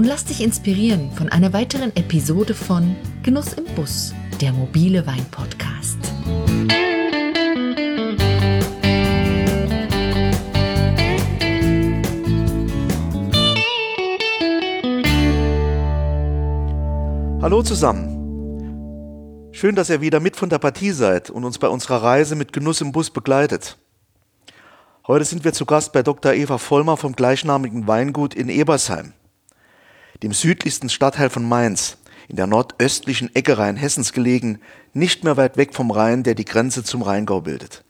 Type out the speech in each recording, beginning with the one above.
und lass dich inspirieren von einer weiteren Episode von Genuss im Bus, der mobile Wein-Podcast. Hallo zusammen. Schön, dass ihr wieder mit von der Partie seid und uns bei unserer Reise mit Genuss im Bus begleitet. Heute sind wir zu Gast bei Dr. Eva Vollmer vom gleichnamigen Weingut in Ebersheim, dem südlichsten Stadtteil von Mainz, in der nordöstlichen Ecke Rheinhessens gelegen, nicht mehr weit weg vom Rhein, der die Grenze zum Rheingau bildet.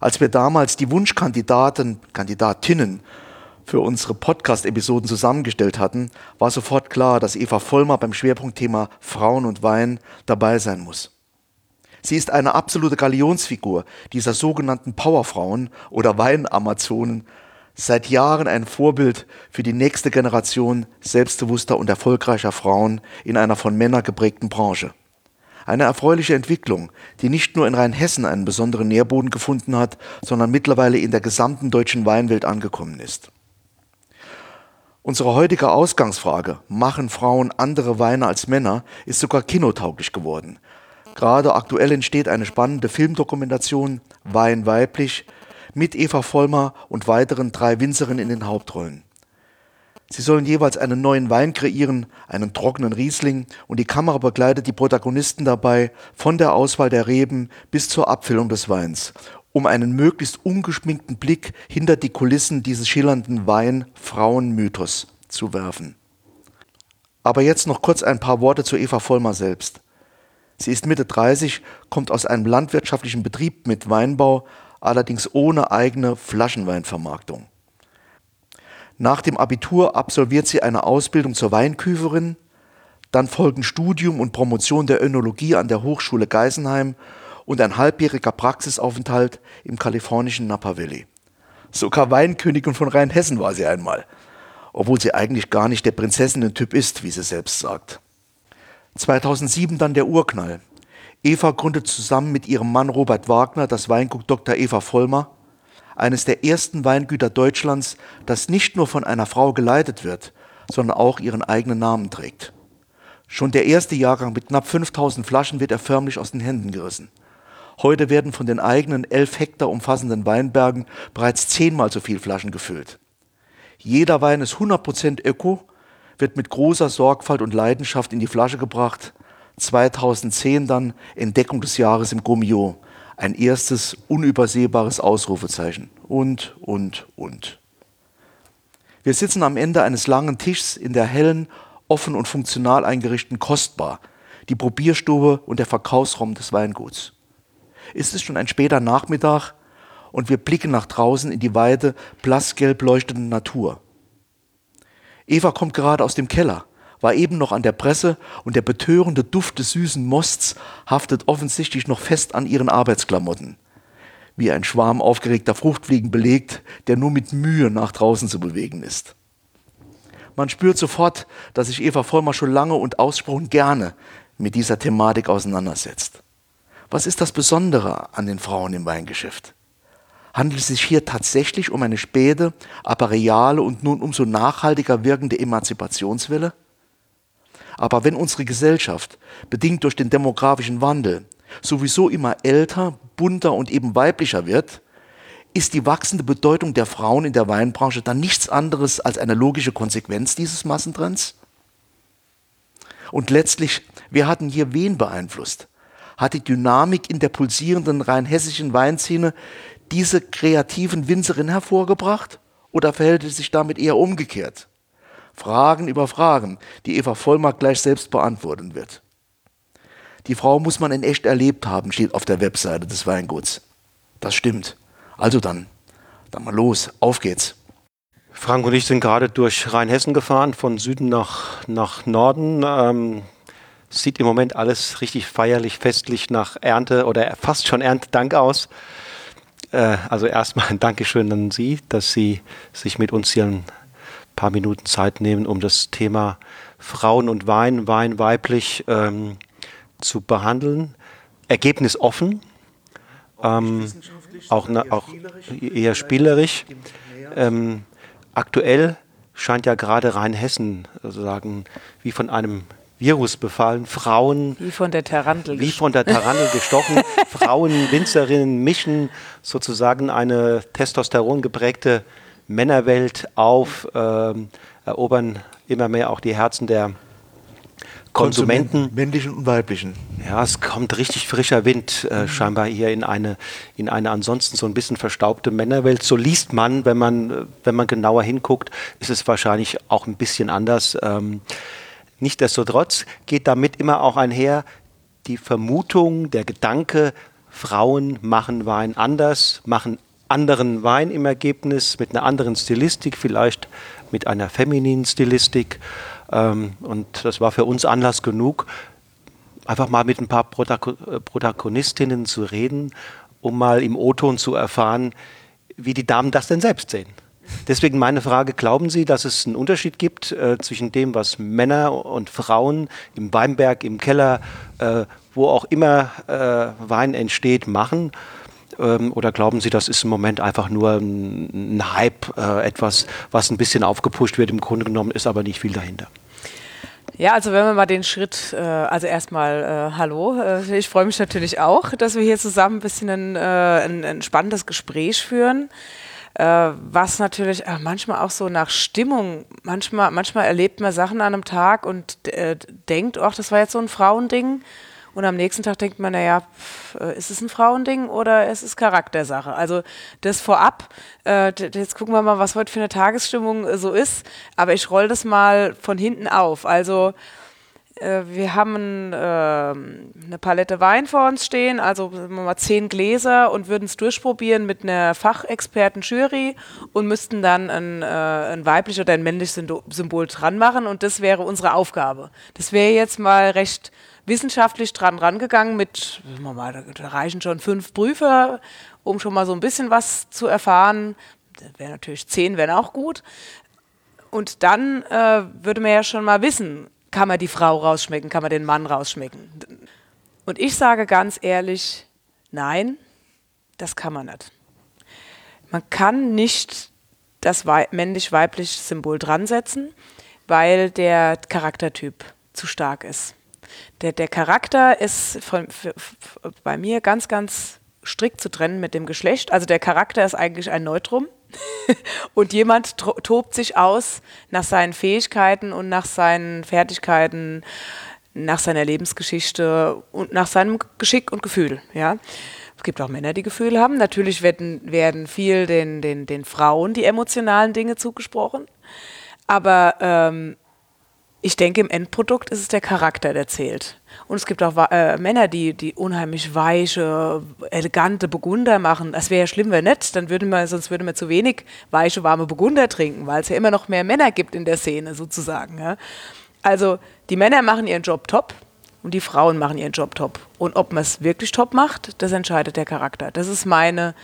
Als wir damals die Wunschkandidaten, Kandidatinnen für unsere Podcast-Episoden zusammengestellt hatten, war sofort klar, dass Eva Vollmer beim Schwerpunktthema Frauen und Wein dabei sein muss. Sie ist eine absolute Galionsfigur dieser sogenannten Powerfrauen oder Weinamazonen, seit Jahren ein Vorbild für die nächste Generation selbstbewusster und erfolgreicher Frauen in einer von Männern geprägten Branche. Eine erfreuliche Entwicklung, die nicht nur in Rheinhessen einen besonderen Nährboden gefunden hat, sondern mittlerweile in der gesamten deutschen Weinwelt angekommen ist. Unsere heutige Ausgangsfrage, machen Frauen andere Weine als Männer, ist sogar kinotauglich geworden. Gerade aktuell entsteht eine spannende Filmdokumentation Wein weiblich mit Eva Vollmer und weiteren drei Winzerinnen in den Hauptrollen. Sie sollen jeweils einen neuen Wein kreieren, einen trockenen Riesling, und die Kamera begleitet die Protagonisten dabei von der Auswahl der Reben bis zur Abfüllung des Weins um einen möglichst ungeschminkten Blick hinter die Kulissen dieses schillernden Wein-Frauen-Mythos zu werfen. Aber jetzt noch kurz ein paar Worte zu Eva Vollmer selbst. Sie ist Mitte 30, kommt aus einem landwirtschaftlichen Betrieb mit Weinbau, allerdings ohne eigene Flaschenweinvermarktung. Nach dem Abitur absolviert sie eine Ausbildung zur Weinküferin, dann folgen Studium und Promotion der Önologie an der Hochschule Geisenheim und ein halbjähriger Praxisaufenthalt im kalifornischen Napa Valley. Sogar Weinkönigin von Rheinhessen war sie einmal, obwohl sie eigentlich gar nicht der Prinzessinnen-Typ ist, wie sie selbst sagt. 2007 dann der Urknall. Eva gründet zusammen mit ihrem Mann Robert Wagner das Weingut Dr. Eva Vollmer, eines der ersten Weingüter Deutschlands, das nicht nur von einer Frau geleitet wird, sondern auch ihren eigenen Namen trägt. Schon der erste Jahrgang mit knapp 5000 Flaschen wird er förmlich aus den Händen gerissen. Heute werden von den eigenen elf Hektar umfassenden Weinbergen bereits zehnmal so viel Flaschen gefüllt. Jeder Wein ist 100% öko, wird mit großer Sorgfalt und Leidenschaft in die Flasche gebracht. 2010 dann Entdeckung des Jahres im Gomio. Ein erstes unübersehbares Ausrufezeichen. Und, und, und. Wir sitzen am Ende eines langen Tischs in der hellen, offen und funktional eingerichteten Kostbar, die Probierstube und der Verkaufsraum des Weinguts ist es schon ein später Nachmittag und wir blicken nach draußen in die weite, blassgelb leuchtende Natur. Eva kommt gerade aus dem Keller, war eben noch an der Presse und der betörende Duft des süßen Mosts haftet offensichtlich noch fest an ihren Arbeitsklamotten. Wie ein Schwarm aufgeregter Fruchtfliegen belegt, der nur mit Mühe nach draußen zu bewegen ist. Man spürt sofort, dass sich Eva Vollmer schon lange und ausgesprochen gerne mit dieser Thematik auseinandersetzt. Was ist das Besondere an den Frauen im Weingeschäft? Handelt es sich hier tatsächlich um eine späte, aber reale und nun umso nachhaltiger wirkende Emanzipationswelle? Aber wenn unsere Gesellschaft, bedingt durch den demografischen Wandel, sowieso immer älter, bunter und eben weiblicher wird, ist die wachsende Bedeutung der Frauen in der Weinbranche dann nichts anderes als eine logische Konsequenz dieses Massentrends? Und letztlich, wir hatten hier wen beeinflusst? hat die Dynamik in der pulsierenden rheinhessischen Weinszene diese kreativen Winzerinnen hervorgebracht oder verhält es sich damit eher umgekehrt? Fragen über Fragen, die Eva Vollmark gleich selbst beantworten wird. Die Frau muss man in echt erlebt haben, steht auf der Webseite des Weinguts. Das stimmt. Also dann, dann mal los, auf geht's. Frank und ich sind gerade durch Rheinhessen gefahren, von Süden nach, nach Norden. Ähm, sieht im Moment alles richtig feierlich, festlich nach Ernte oder fast schon Erntedank aus. Äh, also erstmal ein Dankeschön an Sie, dass Sie sich mit uns hier ein paar Minuten Zeit nehmen, um das Thema Frauen und Wein, Wein weiblich ähm, zu behandeln. Ergebnis offen, ähm, auch, na, auch eher spielerisch. Ähm, aktuell scheint ja gerade Rheinhessen sozusagen wie von einem Virus befallen. Frauen. Wie von der Tarantel. Wie von der Tarantel gestochen. Frauen, Winzerinnen mischen sozusagen eine Testosteron geprägte Männerwelt auf, äh, erobern immer mehr auch die Herzen der Konsumenten. Konsumenten. Männlichen und weiblichen. Ja, es kommt richtig frischer Wind äh, scheinbar hier in eine, in eine ansonsten so ein bisschen verstaubte Männerwelt. So liest man, wenn man, wenn man genauer hinguckt, ist es wahrscheinlich auch ein bisschen anders. Ähm, Nichtsdestotrotz geht damit immer auch einher die Vermutung, der Gedanke, Frauen machen Wein anders, machen anderen Wein im Ergebnis, mit einer anderen Stilistik, vielleicht mit einer femininen Stilistik. Ähm, und das war für uns Anlass genug, einfach mal mit ein paar Protagonistinnen zu reden, um mal im O-Ton zu erfahren, wie die Damen das denn selbst sehen. Deswegen meine Frage, glauben Sie, dass es einen Unterschied gibt äh, zwischen dem, was Männer und Frauen im Weinberg, im Keller, äh, wo auch immer äh, Wein entsteht, machen? Ähm, oder glauben Sie, das ist im Moment einfach nur ein, Hype, äh, etwas, was ein bisschen aufgepusht wird, im Grunde genommen ist aber nicht viel dahinter? Ja, also wenn wir mal den Schritt, äh, also erstmal äh, hallo, ich freue mich natürlich auch, dass wir hier zusammen ein bisschen ein, ein, ein spannendes Gespräch führen was natürlich manchmal auch so nach Stimmung, manchmal, manchmal erlebt man Sachen an einem Tag und denkt, ach, das war jetzt so ein Frauending. Und am nächsten Tag denkt man, naja, äh, ist es ein Frauending oder ist es Charaktersache? Also das vorab, äh, jetzt gucken wir mal, was heute für eine Tagesstimmung äh, so ist. Aber ich roll das mal von hinten auf. Also äh, wir haben äh, eine Palette Wein vor uns stehen, also mal zehn Gläser und würden es durchprobieren mit einer Fachexperten-Jury und müssten dann ein, ein weiblich oder ein männliches Symbol dran machen und das wäre unsere Aufgabe. Das wäre jetzt mal recht wissenschaftlich dran rangegangen mit, mal, da reichen schon fünf Prüfer, um schon mal so ein bisschen was zu erfahren. Wäre natürlich zehn, wären auch gut. Und dann äh, würde man ja schon mal wissen, kann man die Frau rausschmecken, kann man den Mann rausschmecken. Und ich sage ganz ehrlich, nein, das kann man nicht. Man kann nicht das männlich-weibliche Symbol dran setzen, weil der Charaktertyp zu stark ist. Der, der Charakter ist von, für, für, bei mir ganz, ganz strikt zu trennen mit dem Geschlecht. Also der Charakter ist eigentlich ein Neutrum. und jemand tobt sich aus nach seinen Fähigkeiten und nach seinen Fertigkeiten, nach seiner Lebensgeschichte und nach seinem Geschick und Gefühl. Ja. Es gibt auch Männer, die Gefühle haben. Natürlich werden, werden viel den, den, den Frauen die emotionalen Dinge zugesprochen. Aber ähm, ich denke, im Endprodukt ist es der Charakter, der zählt. Und es gibt auch äh, Männer, die, die unheimlich weiche, elegante Burgunder machen. Das wäre ja schlimm, wäre nett, dann würde man, sonst würde man zu wenig weiche, warme Burgunder trinken, weil es ja immer noch mehr Männer gibt in der Szene sozusagen. Ja. Also die Männer machen ihren Job top und die Frauen machen ihren Job top. Und ob man es wirklich top macht, das entscheidet der Charakter. Das ist meine,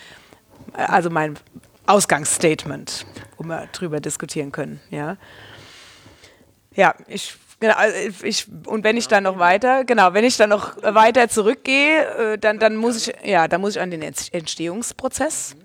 also mein Ausgangsstatement, wo wir drüber diskutieren können. Ja. Ja, ich Genau, also ich, und wenn ich dann noch weiter, genau, wenn ich dann noch weiter zurückgehe, äh, dann, dann muss ich, ja, dann muss ich an den Entstehungsprozess.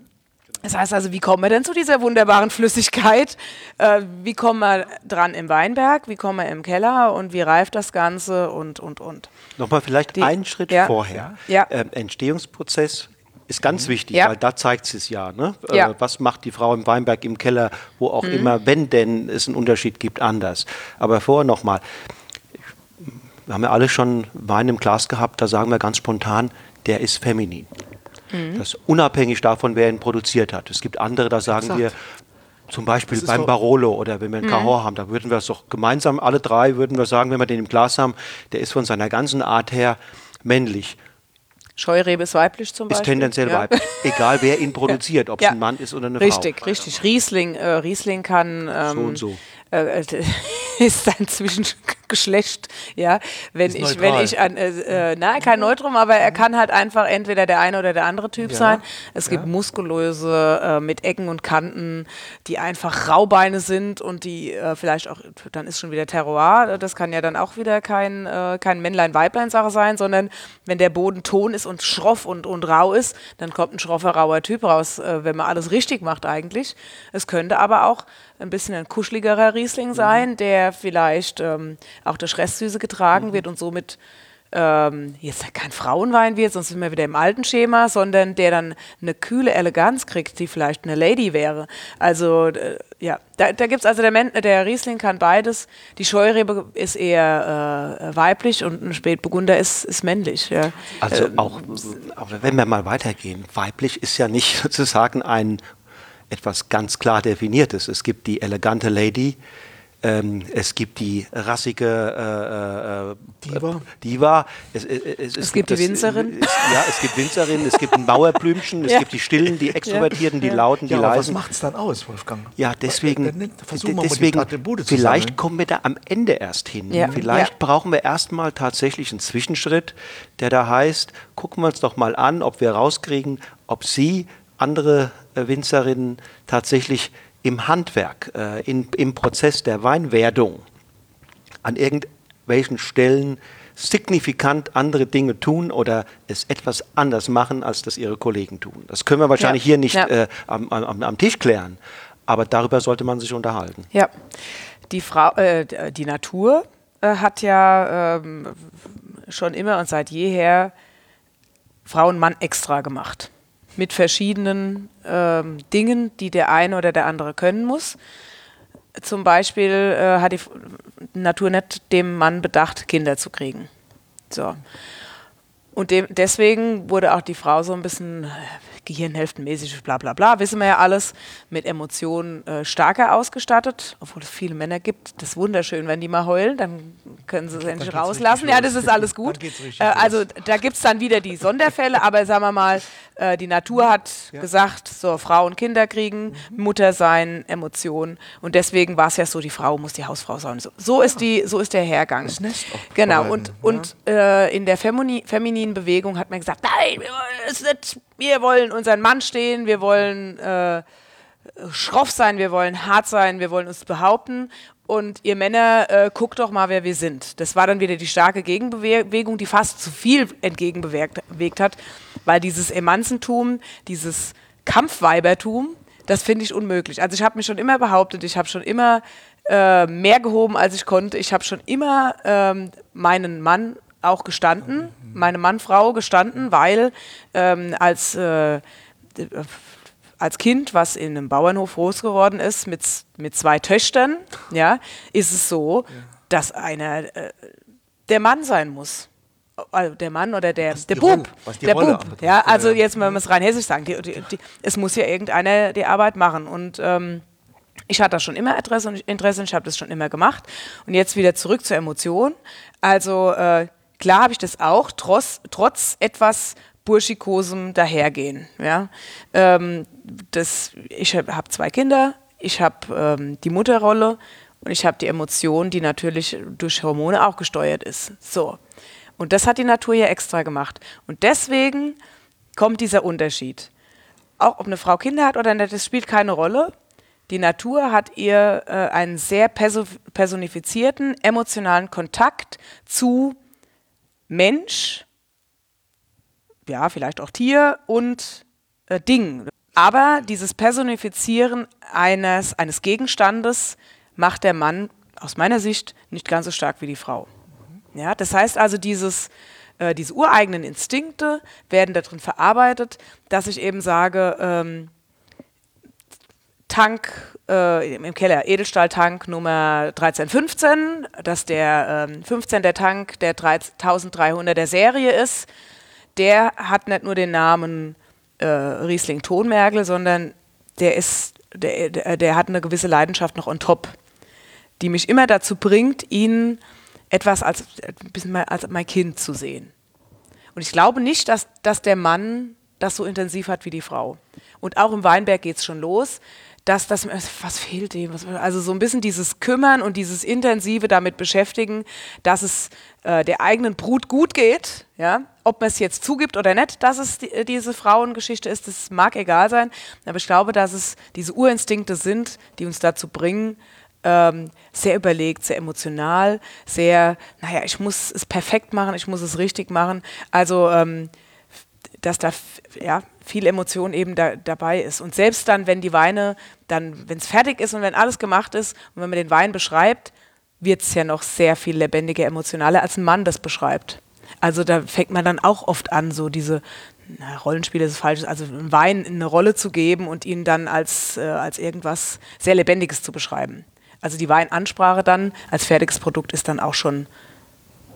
Das heißt also, wie kommen wir denn zu dieser wunderbaren Flüssigkeit? Äh, wie kommen wir dran im Weinberg? Wie kommen wir im Keller? Und wie reift das Ganze? Und, und, und. Nochmal vielleicht Die, einen Schritt ja, vorher. Ja. Ähm, Entstehungsprozess, ist ganz mhm. wichtig, ja. weil da zeigt es ja, ne? Äh, ja. Äh, was macht die Frau im Weinberg, im Keller, wo auch mhm. immer, wenn denn es einen Unterschied gibt, anders. Aber vorher nochmal, wir haben ja alle schon Wein im Glas gehabt, da sagen wir ganz spontan, der ist feminin. Mhm. Das ist unabhängig davon, wer ihn produziert hat. Es gibt andere, da sagen Exakt. wir, zum Beispiel beim Barolo oder wenn wir einen mhm. Cahor haben, da würden wir es doch gemeinsam, alle drei würden wir sagen, wenn wir den im Glas haben, der ist von seiner ganzen Art her männlich. Scheurebe ist weiblich zum Beispiel. Ist tendenziell ja. weiblich. Egal wer ihn produziert, ob es ja. ein Mann ist oder eine richtig, Frau. Richtig, richtig. Riesling, äh, Riesling kann. Ähm, so und so. Äh, ist sein Zwischengeschlecht, ja. Wenn Ist ich, wenn neutral. ich an, äh, äh, na, kein Neutrum, aber er kann halt einfach entweder der eine oder der andere Typ Ja, sein. Es gibt ja. muskulöse äh, mit Ecken und Kanten, die einfach Raubeine sind und die äh, vielleicht auch, dann ist schon wieder Terroir. Das kann ja dann auch wieder kein, äh, kein Männlein-Weiblein-Sache sein, sondern wenn der Boden ton ist und schroff und, und rau ist, dann kommt ein schroffer, rauer Typ raus, äh, wenn man alles richtig macht eigentlich. Es könnte aber auch ein bisschen ein kuscheligerer Riesling sein, der vielleicht ähm, auch durch Restsüße getragen wird und somit ähm, jetzt kein Frauenwein wird, sonst sind wir wieder im alten Schema, sondern der dann eine kühle Eleganz kriegt, die vielleicht eine Lady wäre. Also äh, ja, da, da gibt es also der, Men der Riesling kann beides. Die Scheurebe ist eher äh, weiblich und ein Spätburgunder ist, ist männlich. Ja. Also auch, aber wenn wir mal weitergehen, weiblich ist ja nicht sozusagen ein etwas ganz klar definiertes. Es gibt die elegante Lady, ähm, es gibt die rassige äh, äh, Diva. Diva. Es, es, es, gibt die Winzerin. Es, ja, es gibt Winzerin, es gibt ein Mauerblümchen, es Ja. gibt die Stillen, die Extrovertierten, die Ja. Lauten, die Ja, aber was leisen. macht es dann aus, Wolfgang? Ja, deswegen, deswegen vielleicht kommen wir da am Ende erst hin. Ja. Vielleicht Ja. brauchen wir erstmal tatsächlich einen Zwischenschritt, der da heißt, gucken wir uns doch mal an, ob wir rauskriegen, ob Sie, andere äh, Winzerinnen, tatsächlich im Handwerk, äh, in, im Prozess der Weinwerdung an irgendwelchen Stellen signifikant andere Dinge tun oder es etwas anders machen, als das ihre Kollegen tun. Das können wir wahrscheinlich Ja. hier nicht Ja. äh, am, am, am Tisch klären, aber darüber sollte man sich unterhalten. Ja, die Frau, äh, die Natur äh, hat ja ähm, schon immer und seit jeher Frau und Mann extra gemacht. Mit verschiedenen ähm, Dingen, die der eine oder der andere können muss. Zum Beispiel äh, hat die Natur nicht dem Mann bedacht, Kinder zu kriegen. So. Und dem, deswegen wurde auch die Frau so ein bisschen äh, gehirnhälftenmäßig, bla bla bla, wissen wir ja alles, mit Emotionen äh, stärker ausgestattet, obwohl es viele Männer gibt. Das ist wunderschön, wenn die mal heulen, dann können sie es endlich rauslassen. Ja, das ist alles gut. Äh, also da gibt es dann wieder die Sonderfälle, aber sagen wir mal, äh, die Natur hat gesagt, so Frau und Kinder kriegen, Mhm. Mutter sein, Emotionen. Und deswegen war es ja so, die Frau muss die Hausfrau sein. So, so ist die, so ist der Hergang. Das Nest Genau, und, und äh, in der Femini Bewegung hat man gesagt, nein, wir wollen, unseren Mann stehen, wir wollen äh, schroff sein, wir wollen hart sein, wir wollen uns behaupten. Und ihr Männer, äh, guckt doch mal, wer wir sind. Das war dann wieder die starke Gegenbewegung, die fast zu viel entgegenbewegt bewegt hat, weil dieses Emanzentum, dieses Kampfweibertum, das finde ich unmöglich. Also ich habe mich schon immer behauptet, ich habe schon immer äh, mehr gehoben, als ich konnte. Ich habe schon immer ähm, meinen Mann auch gestanden, meine Mann-Frau gestanden, weil ähm, als äh, als Kind, was in einem Bauernhof groß geworden ist, mit, mit zwei Töchtern, ja, ist es so, dass einer äh, der Mann sein muss. Also der Mann oder der, Was der Bub. Rolle- der Rolle Bub. anbetrifft, Ja, ja, also ja. jetzt, wenn wir es rein hessisch sagen, die, die, die, es muss ja irgendeiner die Arbeit machen. Und ähm, ich hatte da schon immer Interesse und, Interesse und ich habe das schon immer gemacht. Und jetzt wieder zurück zur Emotion. Also äh, klar habe ich das auch, trotz, trotz etwas burschikosem Dahergehen. Ja? Ähm, das, ich habe hab zwei Kinder, ich habe ähm, die Mutterrolle und ich habe die Emotion, die natürlich durch Hormone auch gesteuert ist. So. Und das hat die Natur ja extra gemacht. Und deswegen kommt dieser Unterschied. Auch ob eine Frau Kinder hat oder nicht, das spielt keine Rolle. Die Natur hat ihr äh, einen sehr perso personifizierten, emotionalen Kontakt zu Mensch, ja, vielleicht auch Tier und äh, Ding. Aber dieses Personifizieren eines, eines Gegenstandes macht der Mann aus meiner Sicht nicht ganz so stark wie die Frau. Ja, das heißt also, dieses, äh, diese ureigenen Instinkte werden darin verarbeitet, dass ich eben sage, ähm, Tank äh, im Keller, Edelstahltank Nummer 1315, dass der ähm, 15. Tank der 1300 der Serie ist. Der hat nicht nur den Namen äh, Riesling Tonmergel, sondern der ist, der, der, der hat eine gewisse Leidenschaft noch on top, die mich immer dazu bringt, ihn etwas als, ein bisschen mal als mein Kind zu sehen. Und ich glaube nicht, dass, dass der Mann das so intensiv hat wie die Frau. Und auch im Weinberg geht es schon los. Dass das, was fehlt dem? Also so ein bisschen dieses Kümmern und dieses intensive damit beschäftigen, dass es äh, der eigenen Brut gut geht, ja, ob man es jetzt zugibt oder nicht, dass es die, diese Frauengeschichte ist, das mag egal sein, aber ich glaube, dass es diese Urinstinkte sind, die uns dazu bringen, ähm, sehr überlegt, sehr emotional, sehr, naja, ich muss es perfekt machen, ich muss es richtig machen. Also, ähm, dass da ja, viel Emotion eben da, dabei ist. Und selbst dann, wenn die Weine, dann, wenn es fertig ist und wenn alles gemacht ist und wenn man den Wein beschreibt, wird es ja noch sehr viel lebendiger, emotionaler, als ein Mann das beschreibt. Also da fängt man dann auch oft an, so diese na, Rollenspiele ist falsch, also einen Wein in eine Rolle zu geben und ihn dann als, äh, als irgendwas sehr Lebendiges zu beschreiben. Also die Weinansprache dann als fertiges Produkt ist dann auch schon,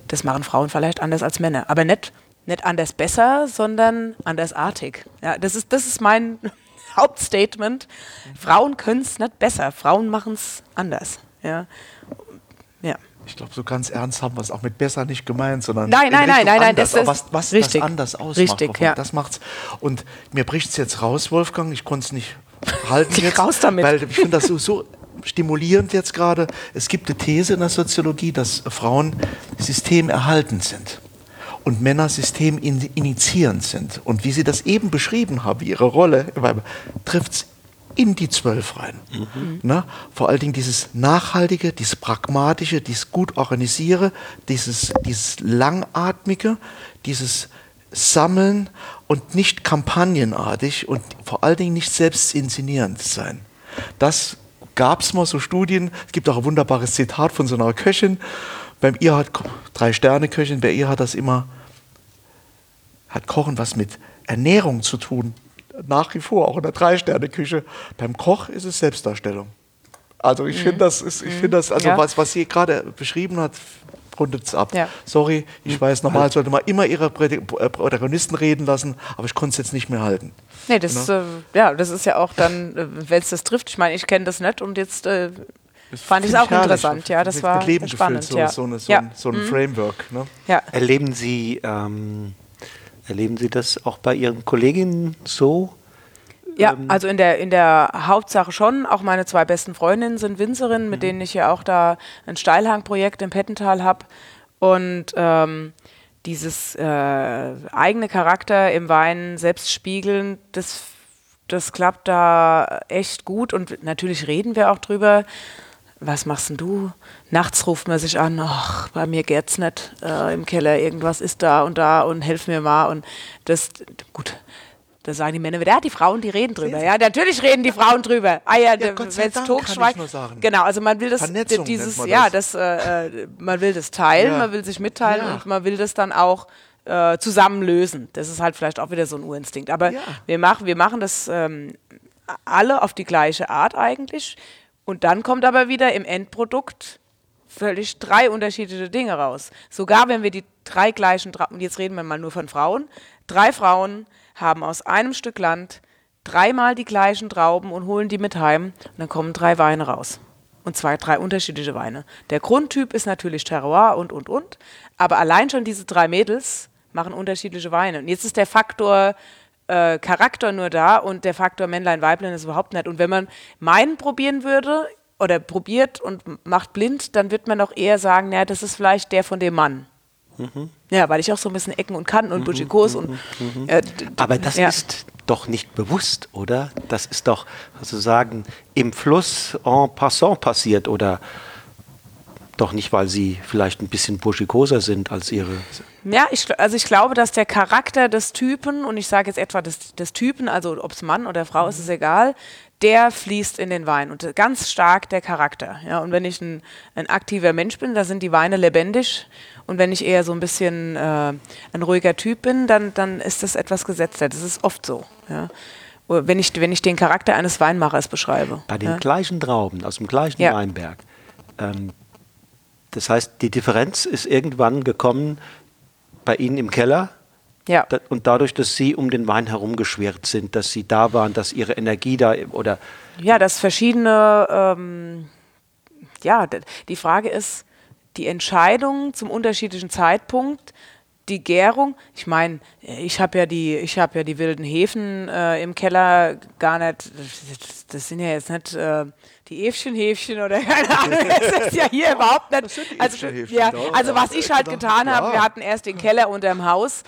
das machen Frauen vielleicht anders als Männer. Aber nicht, nicht anders besser, sondern andersartig. Ja, das ist, das ist mein Hauptstatement. Frauen können es nicht besser, Frauen machen es anders. Ja. ja. Ich glaube, so ganz ernst haben wir es auch mit besser nicht gemeint, sondern nein, nein, nein, nein, nein, das ist was, was richtig, das anders ausmacht. Richtig, ja. Das macht's. Und mir bricht es jetzt raus, Wolfgang. Ich konnte es nicht halten jetzt, raus damit. weil ich finde das so, so stimulierend jetzt gerade. Es gibt eine These in der Soziologie, dass Frauen systemerhaltend sind und Männer systeminitiierend sind. Und wie Sie das eben beschrieben haben, Ihre Rolle, trifft es in die Zwölf rein. Mhm. Na, vor allen Dingen dieses Nachhaltige, dieses Pragmatische, dieses gut Organisiere, dieses, dieses Langatmige, dieses Sammeln und nicht kampagnenartig und vor allen Dingen nicht selbst inszenierend sein. Das gab es mal so Studien. Es gibt auch ein wunderbares Zitat von so einer Köchin. Beim ihr hat drei Sterne Köchin, bei ihr hat das immer hat Kochen was mit Ernährung zu tun. Nach wie vor auch in der drei Sterne Küche. Beim Koch ist es Selbstdarstellung. Also ich mhm. finde das, ist, ich finde das, also ja. was, was sie gerade beschrieben hat, rundet es ab. Ja. Sorry, ich weiß, normal sollte man immer ihre äh, Protagonisten reden lassen, aber ich konnte es jetzt nicht mehr halten. Nee, das, genau? äh, ja, das ist ja auch dann, äh, wenn es das trifft, ich meine, ich kenne das nicht und jetzt äh, fand ich es auch interessant. Ja, das war Leben spannend. Gefüllt, so, ja. so, eine, so, ja. ein, so ein mhm. Framework. Ne? Ja. Erleben Sie, ähm, erleben Sie das auch bei Ihren Kolleginnen so? Ja, ähm, also in der, in der Hauptsache schon. Auch meine zwei besten Freundinnen sind Winzerinnen, mhm. mit denen ich ja auch da ein Steilhangprojekt im Pettental habe. Und ähm, dieses äh, eigene Charakter im Wein selbst spiegeln, das, das klappt da echt gut. Und natürlich reden wir auch drüber. Was machst denn du? Nachts ruft man sich an, ach, bei mir geht's nicht äh, im Keller, irgendwas ist da und da und helf mir mal. Und das, gut, da sagen die Männer wieder, ja, die Frauen, die reden drüber. Ja, natürlich reden die Frauen drüber. Ah ja, ja wenn es totschweigt. Genau, also man will das, dieses, ja, das, äh, äh, man will das teilen, ja. man will sich mitteilen ja. und man will das dann auch äh, zusammen lösen. Das ist halt vielleicht auch wieder so ein Urinstinkt. Aber wir, machen, wir machen das ähm, alle auf die gleiche Art eigentlich. Und dann kommt aber wieder im Endprodukt völlig drei unterschiedliche Dinge raus. Sogar wenn wir die drei gleichen, und jetzt reden wir mal nur von Frauen, drei Frauen haben aus einem Stück Land dreimal die gleichen Trauben und holen die mit heim und dann kommen drei Weine raus. Und zwei, drei unterschiedliche Weine. Der Grundtyp ist natürlich Terroir und, und, und. Aber allein schon diese drei Mädels machen unterschiedliche Weine. Und jetzt ist der Faktor äh, Charakter nur da und der Faktor Männlein, Weiblein ist überhaupt nicht. Und wenn man meinen probieren würde oder probiert und macht blind, dann wird man doch eher sagen, naja, das ist vielleicht der von dem Mann. Mhm. Ja, weil ich auch so ein bisschen Ecken und Kanten und mhm. Buschikos und. Mhm. Äh, Aber das ja. ist doch nicht bewusst, oder? Das ist doch sozusagen im Fluss en passant passiert oder doch nicht, weil sie vielleicht ein bisschen burschikoser sind als ihre. Ja, ich, also ich glaube, dass der Charakter des Typen, und ich sage jetzt etwa des, des Typen, also ob es Mann oder Frau ist, ist es der fließt in den Wein und ganz stark der Charakter. Ja, und wenn ich ein, ein aktiver Mensch bin, da sind die Weine lebendig und wenn ich eher so ein bisschen äh, ein ruhiger Typ bin, dann, dann ist das etwas gesetzter. Das ist oft so. Ja. Wenn ich, wenn ich den Charakter eines Weinmachers beschreibe. Bei den ja. gleichen Trauben aus dem gleichen ja. Weinberg. Ähm, das heißt, die Differenz ist irgendwann gekommen bei Ihnen im Keller. Ja. Und dadurch, dass Sie um den Wein herumgeschwirrt sind, dass Sie da waren, dass Ihre Energie da oder. Ja, dass verschiedene. Ähm, ja, die Frage ist, die Entscheidung zum unterschiedlichen Zeitpunkt, die Gärung, ich meine, ich habe ja die, ich habe ja die wilden Hefen äh, im Keller gar nicht. Das, das sind ja jetzt nicht äh, die Äfchenhäfchen oder keine Ahnung. Das ist ja hier überhaupt nicht. Also, ja, also was ich halt getan habe, wir hatten erst den Keller unterm Haus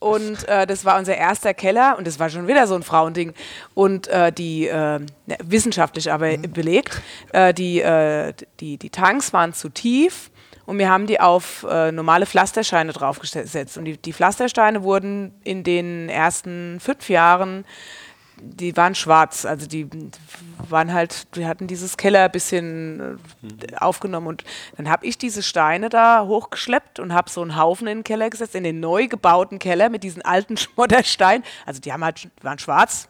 und äh, das war unser erster Keller und das war schon wieder so ein Frauending und äh, die äh, ne, wissenschaftlich aber mhm. belegt, äh, die, äh, die, die Tanks waren zu tief und wir haben die auf äh, normale Pflastersteine draufgesetzt und die, die Pflastersteine wurden in den ersten fünf Jahren die waren schwarz, also die waren halt, wir hatten dieses Keller ein bisschen äh, aufgenommen und dann habe ich diese Steine da hochgeschleppt und habe so einen Haufen in den Keller gesetzt, in den neu gebauten Keller mit diesen alten Schmoddersteinen. Also die haben halt, waren schwarz,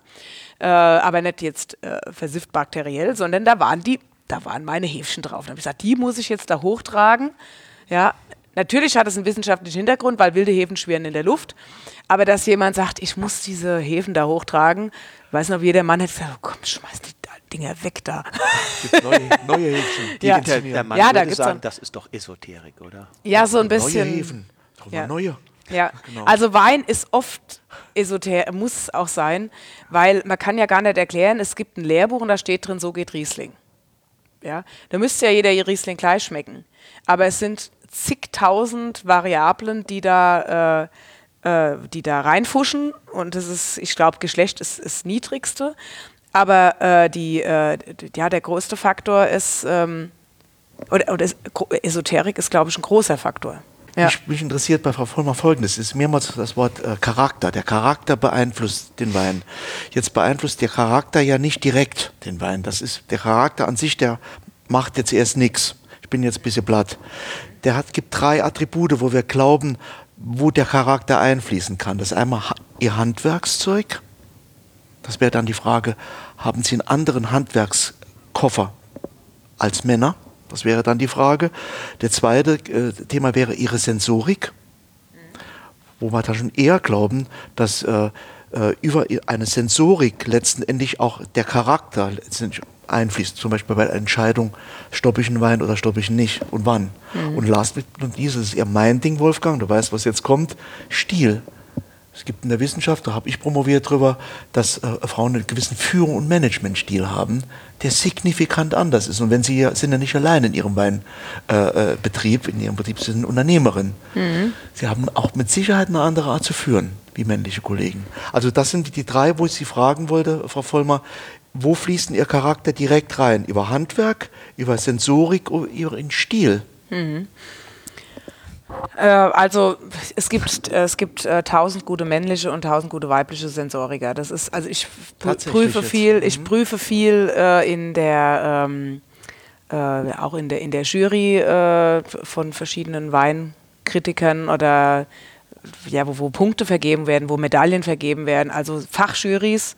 äh, aber nicht jetzt äh, versifft bakteriell, sondern da waren die, da waren meine Häfchen drauf. Dann habe ich gesagt, die muss ich jetzt da hochtragen. Ja, Natürlich hat es einen wissenschaftlichen Hintergrund, weil wilde Hefen schwirren in der Luft. Aber dass jemand sagt, ich muss diese Hefen da hochtragen, weiß noch, wie jeder Mann hätte gesagt, oh, komm, schmeiß die Dinger weg da. Es gibt neue, neue Häfen. Die ja. Der, der Mann ja, würde da sagen, das ist doch Esoterik, oder? Ja, so ein bisschen. Neue Hefen. Ja. Neue. Ja, genau. also Wein ist oft esoterisch, muss auch sein, weil man kann ja gar nicht erklären, es gibt ein Lehrbuch und da steht drin, so geht Riesling. Ja, da müsste ja jeder Riesling gleich schmecken. Aber es sind zigtausend Variablen, die da, äh, äh, die da reinfuschen. Und das ist, ich glaube, Geschlecht ist das niedrigste. Aber äh, die, äh, ja, der größte Faktor ist, ähm, oder, oder Esoterik ist, glaube ich, ein großer Faktor. Ja. Mich, mich, interessiert bei Frau Vollmer Folgendes. Es ist mehrmals das Wort äh, Charakter. Der Charakter beeinflusst den Wein. Jetzt beeinflusst der Charakter ja nicht direkt den Wein. Das ist der Charakter an sich, der macht jetzt erst nichts. Bin jetzt ein bisschen platt der hat, gibt drei Attribute, wo wir glauben, wo der Charakter einfließen kann. Das ist einmal ihr Handwerkszeug. Das wäre dann die Frage, haben Sie einen anderen Handwerkskoffer als Männer? Das wäre dann die Frage. Der zweite äh, Thema wäre Ihre Sensorik, wo wir dann schon eher glauben, dass äh, äh über eine Sensorik letztendlich auch der Charakter letztendlich einfließt. Zum Beispiel bei der Entscheidung, stoppe ich einen Wein oder stoppe ich ihn nicht und wann. Mhm. Und last but not least, das ist eher mein Ding, Wolfgang, du weißt, was jetzt kommt, Stil. Es gibt in der Wissenschaft, da habe ich promoviert drüber, dass äh, Frauen einen gewissen Führung- und Managementstil haben, der signifikant anders ist. Und wenn sie sind ja nicht allein in ihrem Weinbetrieb, äh, äh in ihrem Betrieb, sind Unternehmerin. Mhm. Sie haben auch mit Sicherheit eine andere Art zu führen, wie männliche Kollegen. Also das sind die drei, wo ich Sie fragen wollte, Frau Vollmer, wo fließt denn Ihr Charakter direkt rein? Über Handwerk, über Sensorik oder über den Stil? Mhm. Äh, also es gibt es gibt äh, tausend gute männliche und tausend gute weibliche Sensoriker. Das ist also ich prüfe viel, mhm. ich prüfe viel äh, in der ähm, äh, auch in der in der Jury äh, von verschiedenen Weinkritikern oder ja, wo, wo Punkte vergeben werden, wo Medaillen vergeben werden, also Fachjurys.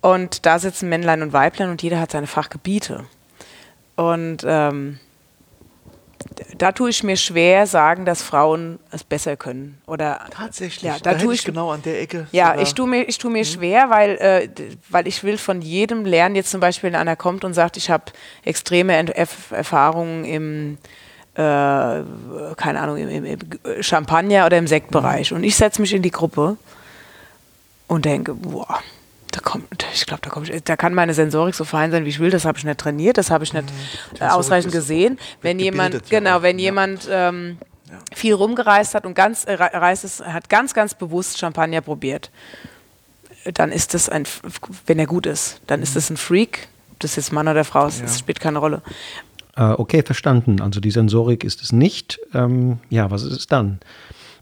Und da sitzen Männlein und Weiblein und jeder hat seine Fachgebiete. Und ähm, da tue ich mir schwer, sagen, dass Frauen es besser können. Oder tatsächlich. Ja, da, da tue ich genau an der Ecke. Ja, sogar. ich tue mir, ich tue mir mhm. schwer, weil, äh, weil ich will von jedem lernen. Jetzt zum Beispiel, wenn einer kommt und sagt, ich habe extreme Erfahrungen im äh, keine Ahnung, im, im, im, Champagner oder im Sektbereich. Mhm. Und ich setze mich in die Gruppe und denke, boah, da kommt, ich glaube, da, da kann meine Sensorik so fein sein, wie ich will. Das habe ich nicht trainiert, das habe ich nicht mhm. äh, ausreichend gesehen. Wenn jemand, genau, wenn ja. jemand ähm, ja. viel rumgereist hat und ganz äh, reist ist, hat ganz, ganz bewusst Champagner probiert, dann ist das ein, wenn er gut ist, dann mhm. ist das ein Freak. Ob das jetzt Mann oder Frau ist, ja. das spielt keine Rolle. Äh, okay, verstanden. Also die Sensorik ist es nicht. Ähm, ja, was ist es dann?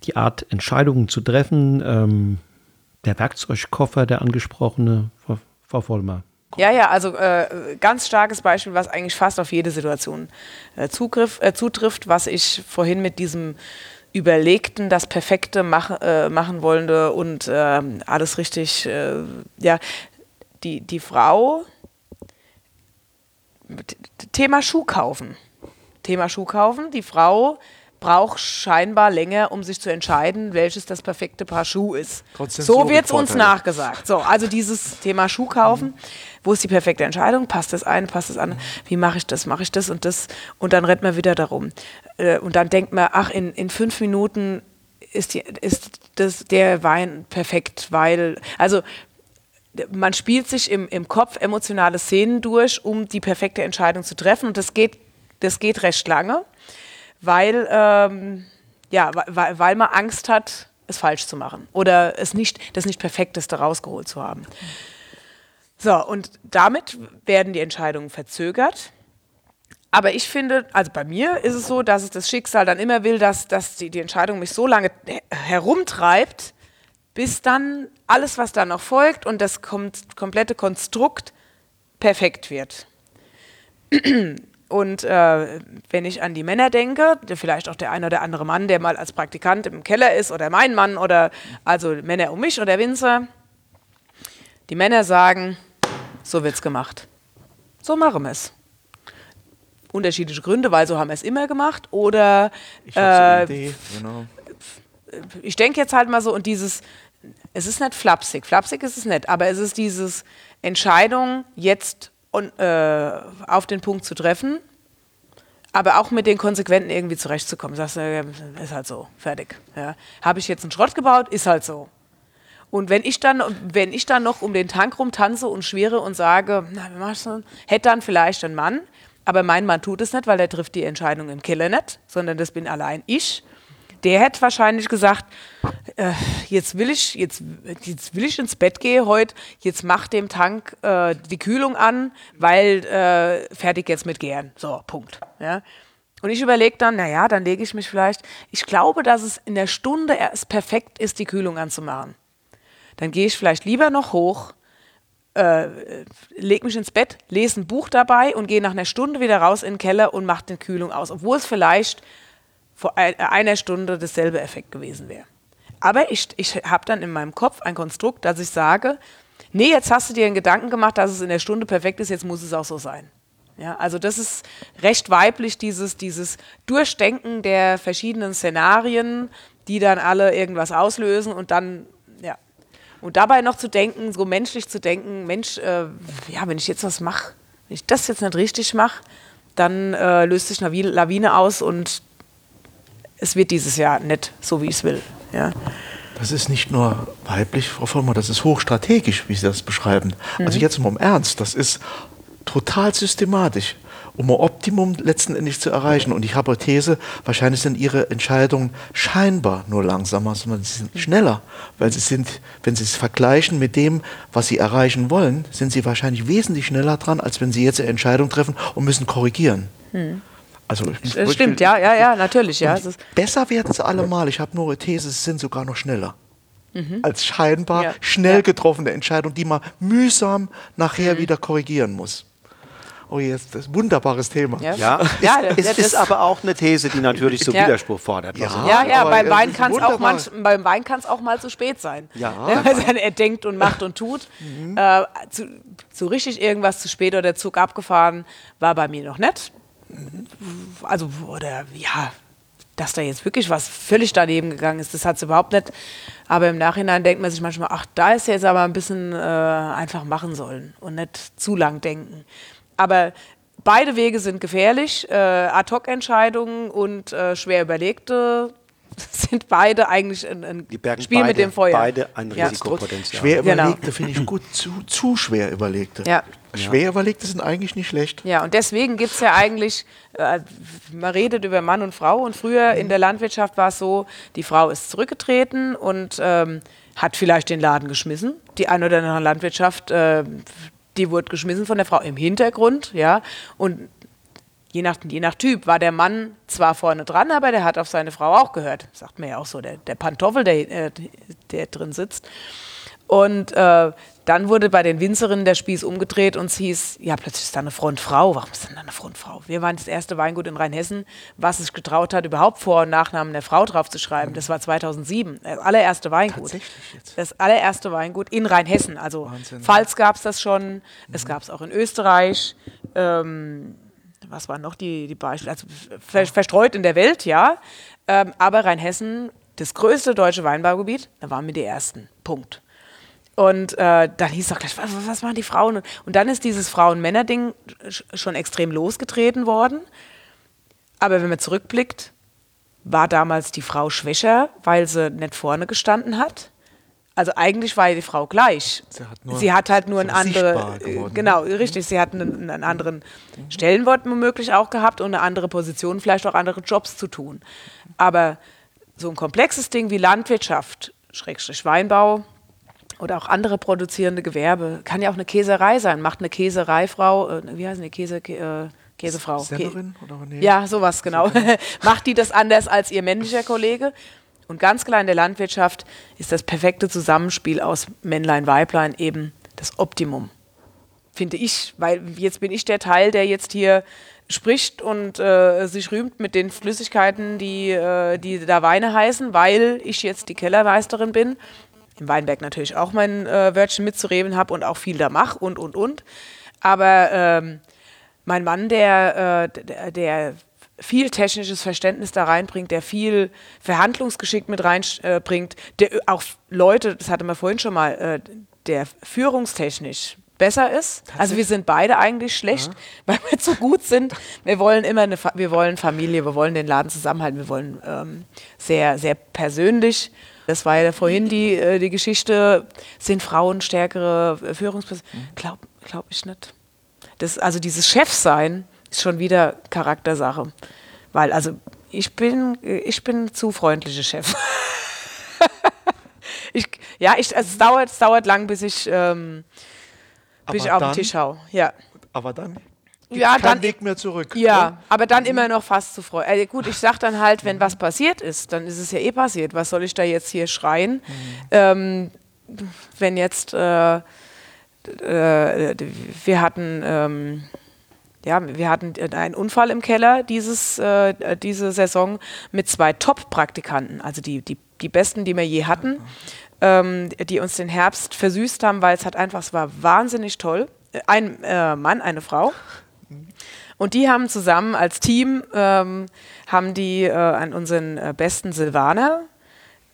Die Art, Entscheidungen zu treffen. Ähm, der Werkzeugkoffer, der angesprochene, Frau, Vollmer. Ja, ja, also äh, ganz starkes Beispiel, was eigentlich fast auf jede Situation äh, Zugriff, äh, zutrifft, was ich vorhin mit diesem überlegten, das Perfekte mach, äh, machen wollende und ähm, alles richtig, äh, ja, die, die Frau, Thema Schuh kaufen. Thema Schuh kaufen, die Frau braucht scheinbar länger, um sich zu entscheiden, welches das perfekte Paar Schuh ist. Trotzdem so wird es uns nachgesagt. So, also dieses Thema Schuh kaufen, mhm. wo ist die perfekte Entscheidung? Passt das eine, passt das andere? Wie mache ich das? Mache ich das und das? Und dann rennt man wieder darum. Äh, und dann denkt man, ach, in, in fünf Minuten ist, die, ist das, der Wein perfekt, weil, also man spielt sich im, im Kopf emotionale Szenen durch, um die perfekte Entscheidung zu treffen. Und das geht, das geht recht lange, weil, ähm, ja, weil, weil man Angst hat, es falsch zu machen oder es nicht, das nicht Perfekteste rausgeholt zu haben. So, und damit werden die Entscheidungen verzögert. Aber ich finde, also bei mir ist es so, dass es das Schicksal dann immer will, dass, dass die, die Entscheidung mich so lange herumtreibt, bis dann alles, was da noch folgt und das kom komplette Konstrukt perfekt wird. Und äh, wenn ich an die Männer denke, vielleicht auch der eine oder andere Mann, der mal als Praktikant im Keller ist oder mein Mann oder also Männer um mich oder Winzer, die Männer sagen, so wird's gemacht. So machen wir es. Unterschiedliche Gründe, weil so haben wir es immer gemacht oder Ich eine Idee, genau. ich denke jetzt halt mal so und dieses, es ist nicht flapsig, flapsig ist es nicht, aber es ist dieses Entscheidung jetzt on, äh, auf den Punkt zu treffen, aber auch mit den Konsequenten irgendwie zurechtzukommen. Sagst du, ist halt so, fertig. Ja. Habe ich jetzt einen Schrott gebaut, ist halt so. Und wenn ich dann, wenn ich dann noch um den Tank rumtanze und schwere und sage, na, wie machst du? hätte dann vielleicht ein Mann, aber mein Mann tut es nicht, weil er trifft die Entscheidung im Keller nicht, sondern das bin allein ich der hätte wahrscheinlich gesagt, äh, jetzt will ich, jetzt, jetzt will ich ins Bett gehen heute, jetzt mach dem Tank äh, die Kühlung an, weil äh, fertig jetzt mit gern. So, Punkt. Ja. Und ich überlege dann, naja, dann lege ich mich vielleicht, ich glaube, dass es in der Stunde erst perfekt ist, die Kühlung anzumachen. Dann gehe ich vielleicht lieber noch hoch, äh, leg mich ins Bett, lese ein Buch dabei und gehe nach einer Stunde wieder raus in den Keller und mache die Kühlung aus. Obwohl es vielleicht vor einer Stunde dasselbe Effekt gewesen wäre. Aber ich, ich habe dann in meinem Kopf ein Konstrukt, dass ich sage, nee, jetzt hast du dir einen Gedanken gemacht, dass es in der Stunde perfekt ist, jetzt muss es auch so sein. Ja, also das ist recht weiblich, dieses, dieses Durchdenken der verschiedenen Szenarien, die dann alle irgendwas auslösen und dann, ja. Und dabei noch zu denken, so menschlich zu denken, Mensch, äh, ja, wenn ich jetzt was mache, wenn ich das jetzt nicht richtig mache, dann äh, löst sich eine Lawine aus und es wird dieses Jahr nicht so, wie ich es will. Ja. Das ist nicht nur weiblich, Frau Vollmer, das ist hochstrategisch, wie Sie das beschreiben. Mhm. Also jetzt mal im Ernst, das ist total systematisch, um ein Optimum letzten Endes zu erreichen. Und ich habe eine These, wahrscheinlich sind Ihre Entscheidungen scheinbar nur langsamer, sondern sie sind schneller. Weil sie sind, wenn Sie es vergleichen mit dem, was Sie erreichen wollen, sind Sie wahrscheinlich wesentlich schneller dran, als wenn Sie jetzt eine Entscheidung treffen und müssen korrigieren. Mhm. Also das stimmt, ja, ja, ja, natürlich. Ja. Besser werden es allemal. Ich habe nur eine These, es sind sogar noch schneller. Mhm. Als scheinbar ja. schnell getroffene Entscheidung, die man mühsam nachher mhm. wieder korrigieren muss. Oh, jetzt das ist ein wunderbares Thema. Ja, ja. ja es, es ist aber auch eine These, die natürlich so Widerspruch fordert. Ja, ja, ja beim, Wein kann's auch manch, beim Wein kann es auch mal zu spät sein. Ja. Also er denkt und macht und tut. Mhm. Äh, zu, so richtig irgendwas zu spät oder Zug abgefahren war bei mir noch nicht also, oder ja, dass da jetzt wirklich was völlig daneben gegangen ist, das hat es überhaupt nicht. Aber im Nachhinein denkt man sich manchmal, ach, da ist jetzt aber ein bisschen äh, einfach machen sollen und nicht zu lang denken. Aber beide Wege sind gefährlich. Äh, Ad-Hoc-Entscheidungen und äh, schwer überlegte sind beide eigentlich ein, ein Spiel beide, mit dem Feuer. Beide ein Risikopotenzial. Schwer genau. überlegte genau. finde ich gut, zu, zu schwer überlegte. Ja. Schwer überlegte sind eigentlich nicht schlecht. Ja, und deswegen gibt es ja eigentlich, äh, man redet über Mann und Frau und früher mhm. in der Landwirtschaft war es so, die Frau ist zurückgetreten und ähm, hat vielleicht den Laden geschmissen. Die eine oder andere Landwirtschaft, äh, die wurde geschmissen von der Frau im Hintergrund, ja, und je nach, je nach Typ war der Mann zwar vorne dran, aber der hat auf seine Frau auch gehört. Sagt man ja auch so, der, der Pantoffel, der, äh, der drin sitzt. Und äh, dann wurde bei den Winzerinnen der Spieß umgedreht und es hieß, ja, plötzlich ist da eine Frontfrau. Warum ist denn da eine Frontfrau? Wir waren das erste Weingut in Rheinhessen, was sich getraut hat, überhaupt Vor- und Nachnamen der Frau draufzuschreiben. Das war 2007, das allererste Weingut. Das allererste Weingut in Rheinhessen. Also Wahnsinn. Pfalz gab es das schon, mhm. es gab es auch in Österreich. Ähm, was waren noch die, die Beispiele? Also ver verstreut in der Welt, ja. Ähm, aber Rheinhessen, das größte deutsche Weinbaugebiet, da waren wir die Ersten. Punkt. Und äh, dann hieß es auch gleich, was, was machen die Frauen? Und dann ist dieses Frauen-Männer-Ding schon extrem losgetreten worden. Aber wenn man zurückblickt, war damals die Frau schwächer, weil sie nicht vorne gestanden hat. Also eigentlich war ja die Frau gleich. Sie hat nur- sie hat halt nur so ein andere, sichtbar geworden, genau, richtig. Sie hat einen, einen anderen Stellenwort womöglich auch gehabt und eine andere Position, vielleicht auch andere Jobs zu tun. Aber so ein komplexes Ding wie Landwirtschaft, Schrägstrich Weinbau oder auch andere produzierende Gewerbe, kann ja auch eine Käserei sein. Macht eine Käsereifrau, äh, wie heißt die Käse, äh, Käsefrau? Semmerin oder nee? Ja, sowas, genau. Macht die das anders als ihr männlicher Kollege? Und ganz klar in der Landwirtschaft ist das perfekte Zusammenspiel aus Männlein, Weiblein eben das Optimum. Finde ich, weil jetzt bin ich der Teil, der jetzt hier spricht und äh, sich rühmt mit den Flüssigkeiten, die, äh, die da Weine heißen, weil ich jetzt die Kellermeisterin bin. Im Weinberg natürlich auch mein äh, Wörtchen mitzureden habe und auch viel da mache und, und, und. Aber ähm, mein Mann, der, äh, der, der viel technisches Verständnis da reinbringt, der viel Verhandlungsgeschick mit reinbringt, äh, der auch Leute, das hatte man vorhin schon mal, äh, der führungstechnisch besser ist. Also wir sind beide eigentlich schlecht, weil wir zu gut sind. Wir wollen immer eine, Fa wir wollen Familie, wir wollen den Laden zusammenhalten, wir wollen ähm, sehr, sehr persönlich. Das war ja vorhin die, äh, die Geschichte, sind Frauen stärkere äh, Führungspersonen? Glaub, glaub ich nicht. Das, also dieses Chefsein ist schon wieder Charaktersache. Weil, also ich bin, ich bin zu freundliche Chef. ich, ja, ich, also es, dauert, es dauert lang, bis ich, ähm, bis ich auf den Tisch hau. Ja. Aber dann Ja, kein dann, Weg mehr zurück. ja, ne? aber dann immer noch fast zu freuen. Äh, gut, ich sag dann halt, wenn was passiert ist, dann ist es ja eh passiert. Was soll ich da jetzt hier schreien? Ähm, wenn jetzt, äh, äh, wir hatten, ähm, ja, wir hatten einen Unfall im Keller dieses, äh, diese Saison mit zwei Top-Praktikanten, also die, die, die besten, die wir je hatten, ähm, die uns den Herbst versüßt haben, weil es hat einfach, es war wahnsinnig toll. Ein äh, Mann, eine Frau. Und die haben zusammen als Team, ähm, haben die äh, an unseren äh, besten Silvaner,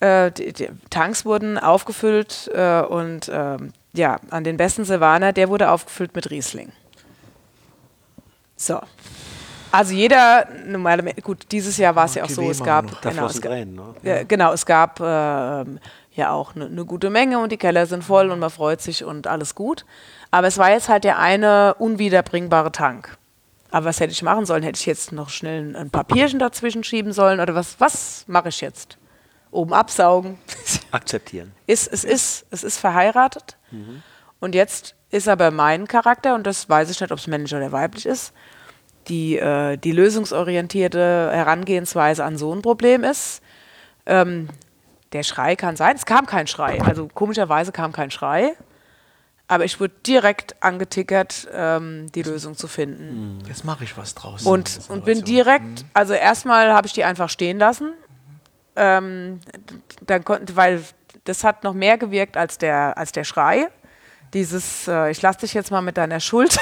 äh, die, die Tanks wurden aufgefüllt äh, und ähm, ja, an den besten Silvaner, der wurde aufgefüllt mit Riesling. So. Also jeder, normale, gut, dieses Jahr war es ja auch so, es gab, noch. Genau, es Tränen. Ne? ja, genau, es gab ähm, ja auch eine ne gute Menge und die Keller sind voll und man freut sich und alles gut. Aber es war jetzt halt der eine unwiederbringbare Tank. Aber was hätte ich machen sollen? Hätte ich jetzt noch schnell ein, Papierchen dazwischen schieben sollen oder was, was mache ich jetzt? Oben absaugen. Akzeptieren. ist, es, ist, es ist verheiratet. Und jetzt ist aber mein Charakter, und das weiß ich nicht, ob es männlich oder weiblich ist, die, äh, die lösungsorientierte Herangehensweise an so ein Problem ist. Ähm, der Schrei kann sein, es kam kein Schrei. Also komischerweise kam kein Schrei. Aber ich wurde direkt angetickert, ähm, die Lösung zu finden. Jetzt mache ich was draus. Und, und bin direkt, also erstmal habe ich die einfach stehen lassen. Ähm, dann konnten, weil das hat noch mehr gewirkt als der, als der Schrei. Dieses, äh, ich lasse dich jetzt mal mit deiner Schuld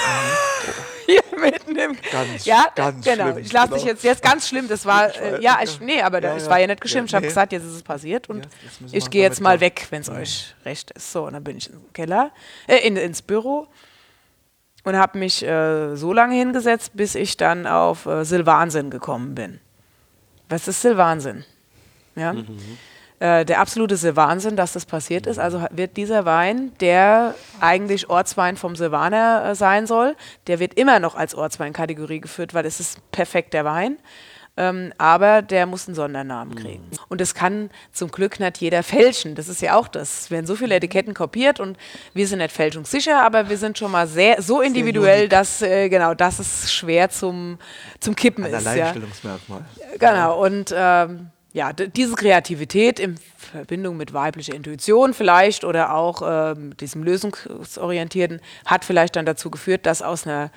hier mitten im. Ganz, ja, ganz genau. schlimm, Ich lasse dich genau. jetzt, jetzt ganz schlimm. Das war, äh, ja, ich, nee, aber Ja, es ja. war ja nicht geschrieben. Ich habe gesagt, jetzt ist es passiert und ich gehe jetzt mal weg, wenn es euch recht ist. So, und dann bin ich im Keller, äh, in, ins Büro und habe mich äh, so lange hingesetzt, bis ich dann auf äh, Silvansinn gekommen bin. Was ist Silvansinn? Ja? Äh, der absolute Silvansinn, dass das passiert ist. Also wird dieser Wein, der eigentlich Ortswein vom Silvaner äh, sein soll, der wird immer noch als Ortsweinkategorie geführt, weil es ist perfekter Wein. Ähm, aber der muss einen Sondernamen kriegen. Und das kann zum Glück nicht jeder fälschen. Das ist ja auch das. Es werden so viele Etiketten kopiert und wir sind nicht fälschungssicher, aber wir sind schon mal sehr so individuell, dass äh, genau das ist schwer zum, zum Kippen Ein ist. Ja. Alleinstellungsmerkmal. Genau, und ähm, ja, diese Kreativität in Verbindung mit weiblicher Intuition vielleicht oder auch ähm, diesem lösungsorientierten hat vielleicht dann dazu geführt, dass aus einer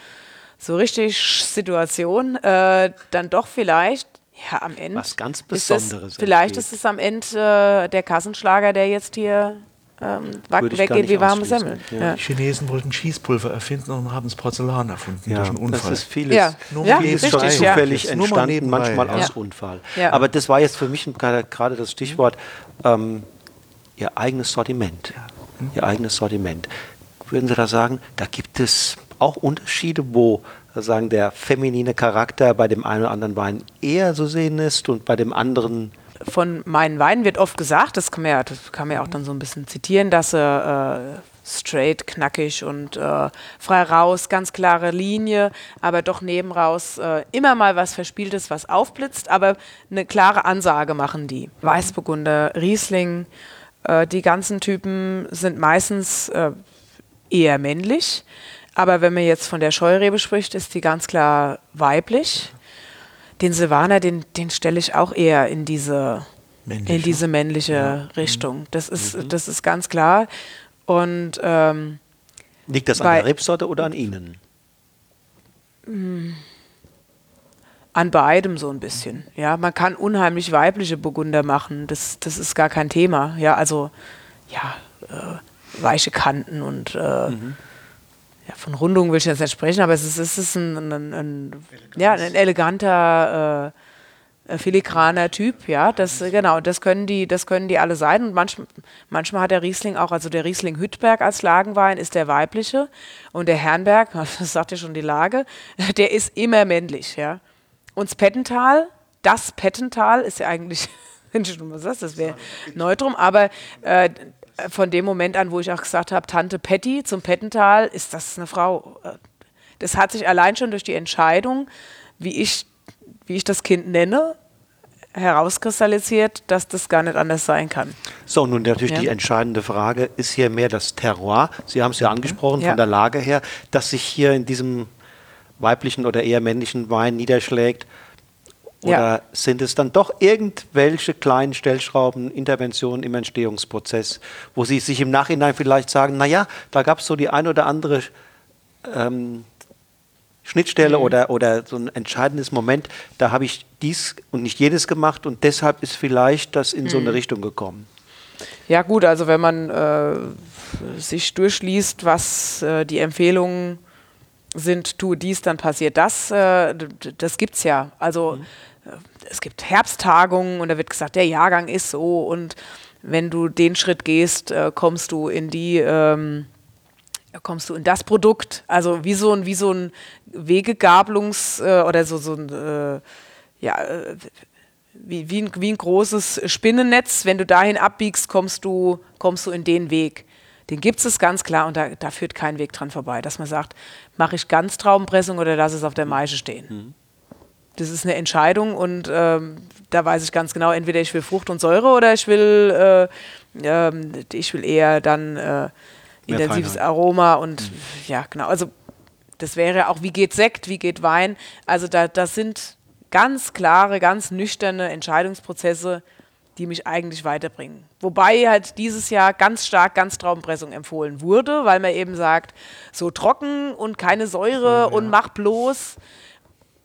so richtig Situation äh, dann doch vielleicht ja am Ende Was ganz ist es, Besonderes vielleicht entsteht. ist es am Ende äh, der Kassenschlager, der jetzt hier ähm, nicht wie warme. Semmeln. Ja. Ja. Die Chinesen wollten Schießpulver erfinden und haben das Porzellan erfunden Ja, durch einen das Unfall. ist vieles. Ja. Nur Ja, Vieles richtig, schon ja. zufällig mal entstanden, manchmal ja. aus Ja. Unfall. Ja. Aber das war jetzt für mich gerade das Stichwort, ähm, Ihr eigenes Sortiment. Ihr eigenes Sortiment. Würden Sie da sagen, da gibt es auch Unterschiede, wo sagen, der feminine Charakter bei dem einen oder anderen Wein eher zu sehen ist und bei dem anderen von meinen Weinen wird oft gesagt, das kann man ja, das kann man ja auch dann so ein bisschen zitieren, dass sie äh, straight, knackig und äh, frei raus, ganz klare Linie, aber doch nebenraus äh, immer mal was Verspieltes, was aufblitzt, aber eine klare Ansage machen die. Weißburgunder, Riesling, äh, die ganzen Typen sind meistens äh, eher männlich, aber wenn man jetzt von der Scheurebe spricht, ist die ganz klar weiblich. Den Silvaner, den, den stelle ich auch eher in diese, männliche. in diese männliche ja. Richtung. Das ist, mhm. das ist ganz klar. Und ähm, liegt das an der Rebsorte oder an Ihnen? An beidem so ein bisschen. Ja, man kann unheimlich weibliche Burgunder machen. Das, das ist gar kein Thema. Ja, also ja, äh, weiche Kanten und äh, mhm ja, von Rundung will ich jetzt nicht sprechen, aber es ist, es ist ein, ein, ein ja, ein eleganter, äh, filigraner Typ, ja. Das, genau, das können die, das können die alle sein. Und manch, manchmal hat der Riesling auch, also der Riesling Hüttberg als Lagenwein ist der weibliche und der Herrenberg, das sagt ja schon die Lage, der ist immer männlich, ja. Und das Pettental, das Pettental ist ja eigentlich, wenn du schon was sagst, das wäre Neutrum, aber äh, von dem Moment an, wo ich auch gesagt habe, Tante Patty zum Pettental, ist das eine Frau. Das hat sich allein schon durch die Entscheidung, wie ich, wie ich das Kind nenne, herauskristallisiert, dass das gar nicht anders sein kann. So, nun natürlich ja. die entscheidende Frage, ist hier mehr das Terroir, Sie haben es ja angesprochen, ja. von der Lage her, dass sich hier in diesem weiblichen oder eher männlichen Wein niederschlägt, oder ja. sind es dann doch irgendwelche kleinen Stellschrauben, Interventionen im Entstehungsprozess, wo Sie sich im Nachhinein vielleicht sagen, naja, da gab es so die ein oder andere ähm, Schnittstelle mhm. oder, oder so ein entscheidendes Moment, da habe ich dies und nicht jedes gemacht und deshalb ist vielleicht das in mhm. so eine mhm. Richtung gekommen. Ja gut, also wenn man äh, sich durchliest, was äh, die Empfehlungen sind, tu dies, dann passiert das, äh, das gibt es ja. Also mhm es gibt Herbsttagungen und da wird gesagt, der Jahrgang ist so und wenn du den Schritt gehst, äh, kommst du in die, ähm, kommst du in das Produkt. Also wie so ein, wie so ein Wegegabelungs- äh, oder so, so ein, äh, ja, äh, wie, wie, ein, wie ein großes Spinnennetz. Wenn du dahin abbiegst, kommst du, kommst du in den Weg. Den gibt es ganz klar und da, da, führt kein Weg dran vorbei, dass man sagt, mache ich ganz Traubenpressung oder lasse es auf der Maische stehen. Mhm das ist eine Entscheidung und ähm, da weiß ich ganz genau, entweder ich will Frucht und Säure oder ich will, äh, äh, ich will eher dann äh, intensives Aroma und mhm. ja, genau. Also das wäre auch, wie geht Sekt, wie geht Wein. Also da, das sind ganz klare, ganz nüchterne Entscheidungsprozesse, die mich eigentlich weiterbringen. Wobei halt dieses Jahr ganz stark Ganztraubenpressung empfohlen wurde, weil man eben sagt, so trocken und keine Säure so, ja. und mach bloß.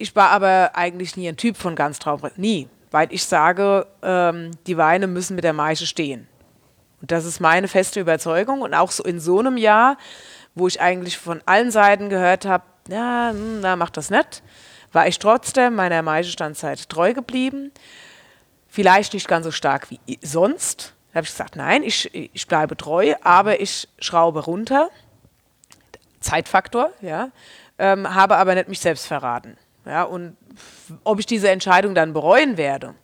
Ich war aber eigentlich nie ein Typ von Ganztraubenpressung. Nie. Weil ich sage, ähm, die Weine müssen mit der Maische stehen. Und das ist meine feste Überzeugung. Und auch so in so einem Jahr, wo ich eigentlich von allen Seiten gehört habe, ja, na, hm, mach das nicht, war ich trotzdem meiner Maischestandzeit treu geblieben. Vielleicht nicht ganz so stark wie sonst. Da habe ich gesagt, nein, ich, ich bleibe treu, aber ich schraube runter. Zeitfaktor, ja. Ähm, habe aber nicht mich selbst verraten. Ja, und ob ich diese Entscheidung dann bereuen werde,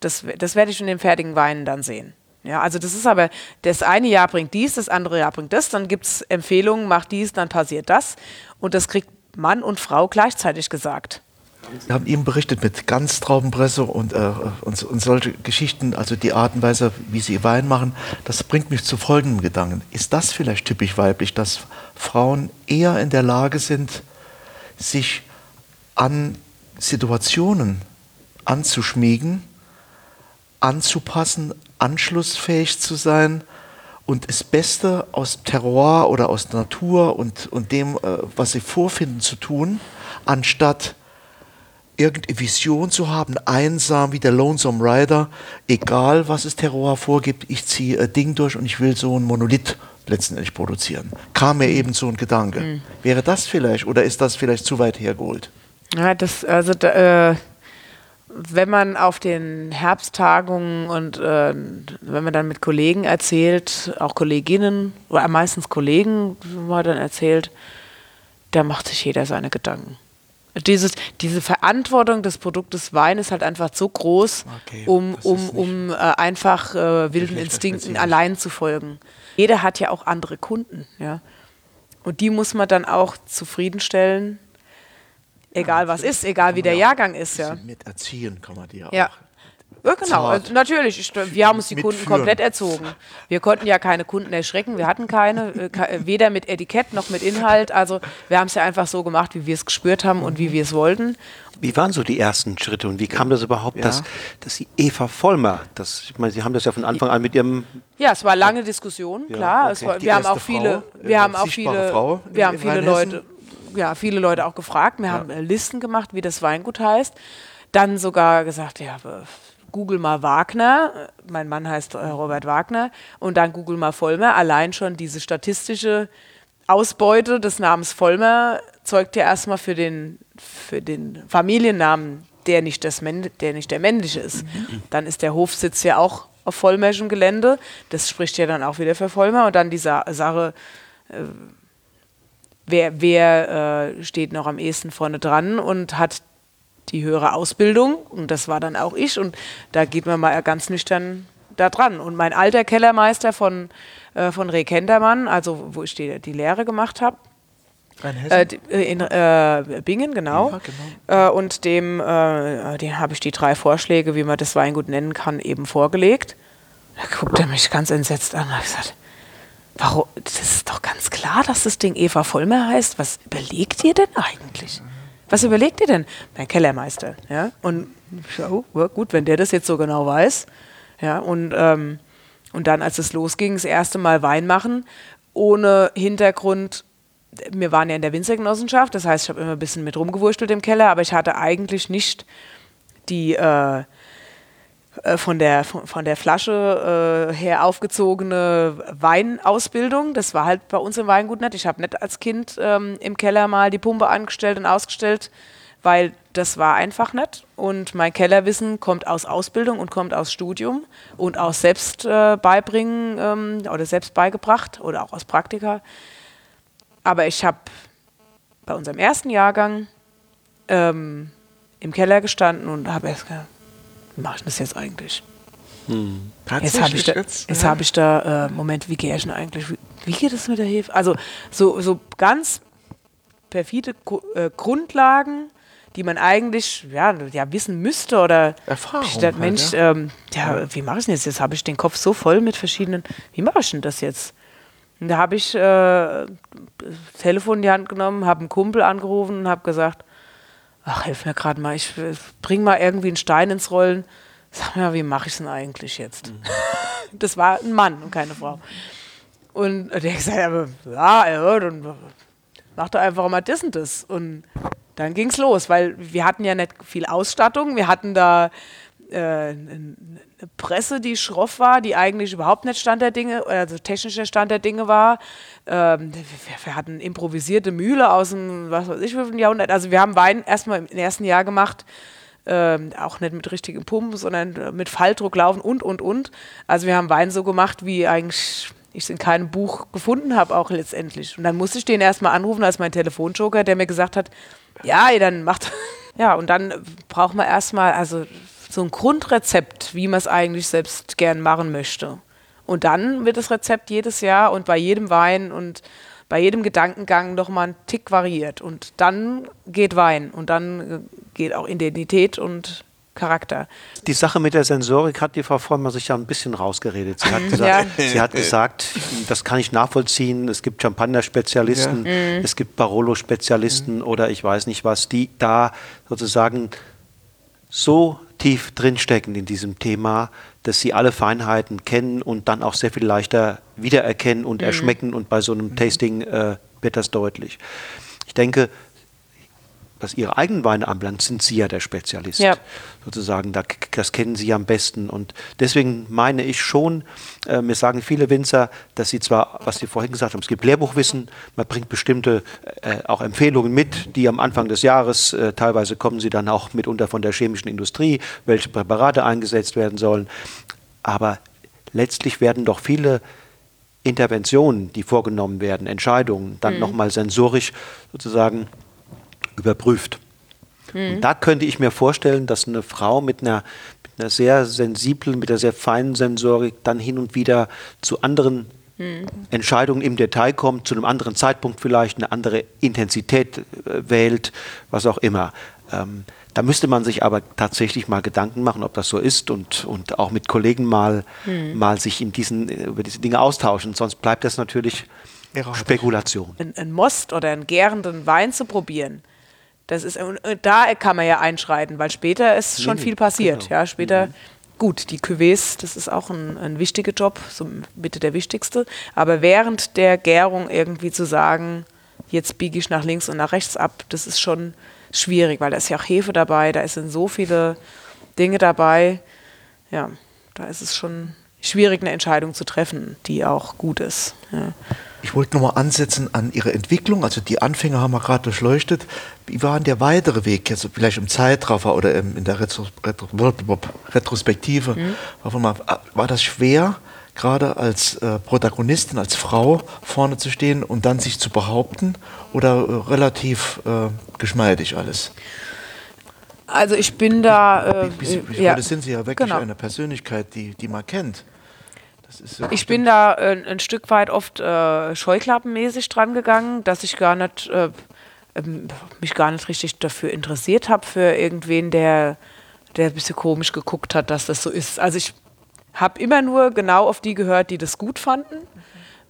das, das werde ich in den fertigen Weinen dann sehen. Ja, also das ist aber, das eine Jahr bringt dies, das andere Jahr bringt das, dann gibt es Empfehlungen, mach dies, dann passiert das. Und das kriegt Mann und Frau gleichzeitig gesagt. Sie haben eben berichtet mit Ganztraubenpresse und, äh, und, und, solche Geschichten, also die Art und Weise, wie Sie Wein machen. Das bringt mich zu folgendem Gedanken. Ist das vielleicht typisch weiblich, dass Frauen eher in der Lage sind, sich an Situationen anzuschmiegen, anzupassen, anschlussfähig zu sein und das Beste aus Terroir oder aus Natur und, und dem, äh, was sie vorfinden, zu tun, anstatt irgendeine Vision zu haben, einsam wie der Lonesome Rider, egal was das Terroir vorgibt, ich ziehe ein Ding durch und ich will so ein Monolith letztendlich produzieren. Kam mir eben so ein Gedanke. Mhm. Wäre das vielleicht oder ist das vielleicht zu weit hergeholt? Ja, das, also, da, äh, wenn man auf den Herbsttagungen und äh, wenn man dann mit Kollegen erzählt, auch Kolleginnen oder meistens Kollegen, wo man dann erzählt, da macht sich jeder seine Gedanken. Dieses, diese Verantwortung des Produktes Wein ist halt einfach so groß, Okay, um, um, um äh, einfach äh, wilden Instinkten allein zu folgen. Jeder hat ja auch andere Kunden, ja. Und die muss man dann auch zufriedenstellen, egal was ist, egal wie der Jahrgang ist, ja. Mit erziehen kann man die ja, Ja. auch. Ja, genau. Zart. Also natürlich. Ich, wir haben uns die Kunden Mitführen. komplett erzogen. Wir konnten ja keine Kunden erschrecken. Wir hatten keine, äh, ke- weder mit Etikett noch mit Inhalt. Also wir haben es ja einfach so gemacht, wie wir es gespürt haben und wie wir es wollten. Wie waren so die ersten Schritte und wie kam das überhaupt, dass, dass die Eva Vollmer, das, ich meine, Sie haben das ja von Anfang an mit Ihrem Ja, es war lange Diskussion, klar. Es okay. war, wir haben auch viele, Frau, wir äh, haben auch viele, Frau wir haben viele Rheinhessen. Leute, ja, viele Leute auch gefragt. Wir haben äh, Listen gemacht, wie das Weingut heißt. Dann sogar gesagt, ja, Google mal Wagner. Mein Mann heißt äh, Robert Wagner. Und dann Google mal Vollmer. Allein schon diese statistische Ausbeute des Namens Vollmer zeugt ja erstmal für den, für den Familiennamen, der nicht, das Männ der nicht der männliche ist. Dann ist der Hofsitz ja auch auf vollmärschem Gelände. Das spricht ja dann auch wieder für Vollmer. Und dann die Sa Sache, äh, wer, wer äh, steht noch am ehesten vorne dran und hat die höhere Ausbildung. Und das war dann auch ich. Und da geht man mal ganz nüchtern da dran. Und mein alter Kellermeister von, äh, von Reh Kendermann, also wo ich die, die Lehre gemacht habe, äh, äh, in äh, Bingen, genau. Ja, genau. Äh, und dem, äh, dem habe ich die drei Vorschläge, wie man das Weingut nennen kann, eben vorgelegt. Da guckt er mich ganz entsetzt an und hat gesagt, warum, das ist doch ganz klar, dass das Ding Eva Vollmer heißt. Was überlegt ihr denn eigentlich? Was überlegt ihr denn? Mein Kellermeister, ja. Und oh, gut, wenn der das jetzt so genau weiß, ja. Und, ähm, und dann, als es losging, das erste Mal Wein machen, ohne Hintergrund. Wir waren ja in der Winzergenossenschaft, das heißt, ich habe immer ein bisschen mit rumgewurschtelt im Keller, aber ich hatte eigentlich nicht die äh, von der, von, der Flasche äh, her aufgezogene Weinausbildung. Das war halt bei uns im Weingut nicht. Ich habe nicht als Kind ähm, im Keller mal die Pumpe angestellt und ausgestellt, weil das war einfach nicht. Und mein Kellerwissen kommt aus Ausbildung und kommt aus Studium und aus Selbstbeibringen äh, beibringen, ähm, oder selbst beigebracht oder auch aus Praktika. Aber ich habe bei unserem ersten Jahrgang ähm, im Keller gestanden und habe erst gedacht, mache ich das jetzt eigentlich? Jetzt habe ich da, Tatsächlich jetzt Ja. ich da äh, Moment, wie gehe ich denn eigentlich? Wie, wie geht es mit der Hefe? Also so, so ganz perfide äh, Grundlagen, die man eigentlich ja, ja wissen müsste oder Erfahrung ich dachte, halt, Mensch, ja. ähm, ja, wie mache ich denn jetzt? Jetzt habe ich den Kopf so voll mit verschiedenen. Wie mache ich denn das jetzt? Und da habe ich äh, das Telefon in die Hand genommen, habe einen Kumpel angerufen und habe gesagt, ach, hilf mir gerade mal, ich äh, bring mal irgendwie einen Stein ins Rollen. Sag mir mal, wie mache ich es denn eigentlich jetzt? Das war ein Mann und keine Frau. Und der hat gesagt, aber, ja, ja, dann mach doch einfach mal das und das. Und dann ging es los, weil wir hatten ja nicht viel Ausstattung. Wir hatten da eine Presse, die schroff war, die eigentlich überhaupt nicht Stand der Dinge, also technischer Stand der Dinge war. Ähm, wir, wir hatten improvisierte Mühle aus dem, was weiß ich, wievielten Jahrhundert. Also wir haben Wein erstmal im ersten Jahr gemacht, ähm, auch nicht mit richtigen Pumpen, sondern äh, mit Falldruck laufen und, und, und. Also wir haben Wein so gemacht, wie eigentlich ich es in keinem Buch gefunden habe, auch letztendlich. Und dann musste ich den erstmal anrufen als mein Telefonjoker, der mir gesagt hat, ja, dann macht. Ja, und dann braucht man erstmal also so ein Grundrezept, wie man es eigentlich selbst gern machen möchte. Und dann wird das Rezept jedes Jahr und bei jedem Wein und bei jedem Gedankengang nochmal ein Tick variiert. Und dann geht Wein und dann geht auch Identität und Charakter. Die Sache mit der Sensorik hat die Frau Vollmer sich ja ein bisschen rausgeredet. Sie hat gesagt, sie hat gesagt das kann ich nachvollziehen. Es gibt Champagner-Spezialisten, es gibt Barolo-Spezialisten oder ich weiß nicht was, die da sozusagen so tief drinstecken in diesem Thema, dass sie alle Feinheiten kennen und dann auch sehr viel leichter wiedererkennen und erschmecken. Und bei so einem Tasting äh, wird das deutlich. Ich denke, was ihre eigenen Weine anbelangt, sind sie ja der Spezialist. Ja. Sozusagen, da, das kennen sie am besten. Und deswegen meine ich schon, äh, mir sagen viele Winzer, dass sie zwar, was sie vorhin gesagt haben, es gibt Lehrbuchwissen, man bringt bestimmte äh, auch Empfehlungen mit, die am Anfang des Jahres, äh, teilweise kommen sie dann auch mitunter von der chemischen Industrie, welche Präparate eingesetzt werden sollen. Aber letztlich werden doch viele Interventionen, die vorgenommen werden, Entscheidungen, dann mhm. nochmal sensorisch sozusagen überprüft. Mhm. Und da könnte ich mir vorstellen, dass eine Frau mit einer, mit einer sehr sensiblen, mit einer sehr feinen Sensorik dann hin und wieder zu anderen mhm. Entscheidungen im Detail kommt, zu einem anderen Zeitpunkt vielleicht, eine andere Intensität äh, wählt, was auch immer. Ähm, da müsste man sich aber tatsächlich mal Gedanken machen, ob das so ist und, und auch mit Kollegen mal, hm. mal sich in diesen, über diese Dinge austauschen. Sonst bleibt das natürlich Spekulation. Ein, ein Most oder einen gärenden Wein zu probieren, das ist, da kann man ja einschreiten, weil später ist schon nee, viel passiert. Genau. Ja, später, mhm. gut, die Cuvées, das ist auch ein, ein wichtiger Job, so bitte der wichtigste. Aber während der Gärung irgendwie zu sagen, jetzt biege ich nach links und nach rechts ab, das ist schon schwierig, weil da ist ja auch Hefe dabei, da sind so viele Dinge dabei. Ja, da ist es schon schwierig, eine Entscheidung zu treffen, die auch gut ist. Ja. Ich wollte nochmal ansetzen an Ihre Entwicklung. Also die Anfänge haben wir gerade durchleuchtet. Wie war denn der weitere Weg, jetzt vielleicht im Zeitraffer oder in der Retro Retro Retrospektive? Mhm. War das schwer, gerade als äh, Protagonistin, als Frau vorne zu stehen und dann sich zu behaupten oder äh, relativ äh, geschmeidig alles? Also ich bin da. Äh, bis, ja, sind Sie ja wirklich genau. eine Persönlichkeit, die, die man kennt. So ich bin da äh, ein Stück weit oft äh, scheuklappenmäßig dran gegangen, dass ich gar nicht äh, ähm, mich gar nicht richtig dafür interessiert habe für irgendwen, der der ein bisschen komisch geguckt hat, dass das so ist. Also ich habe immer nur genau auf die gehört, die das gut fanden.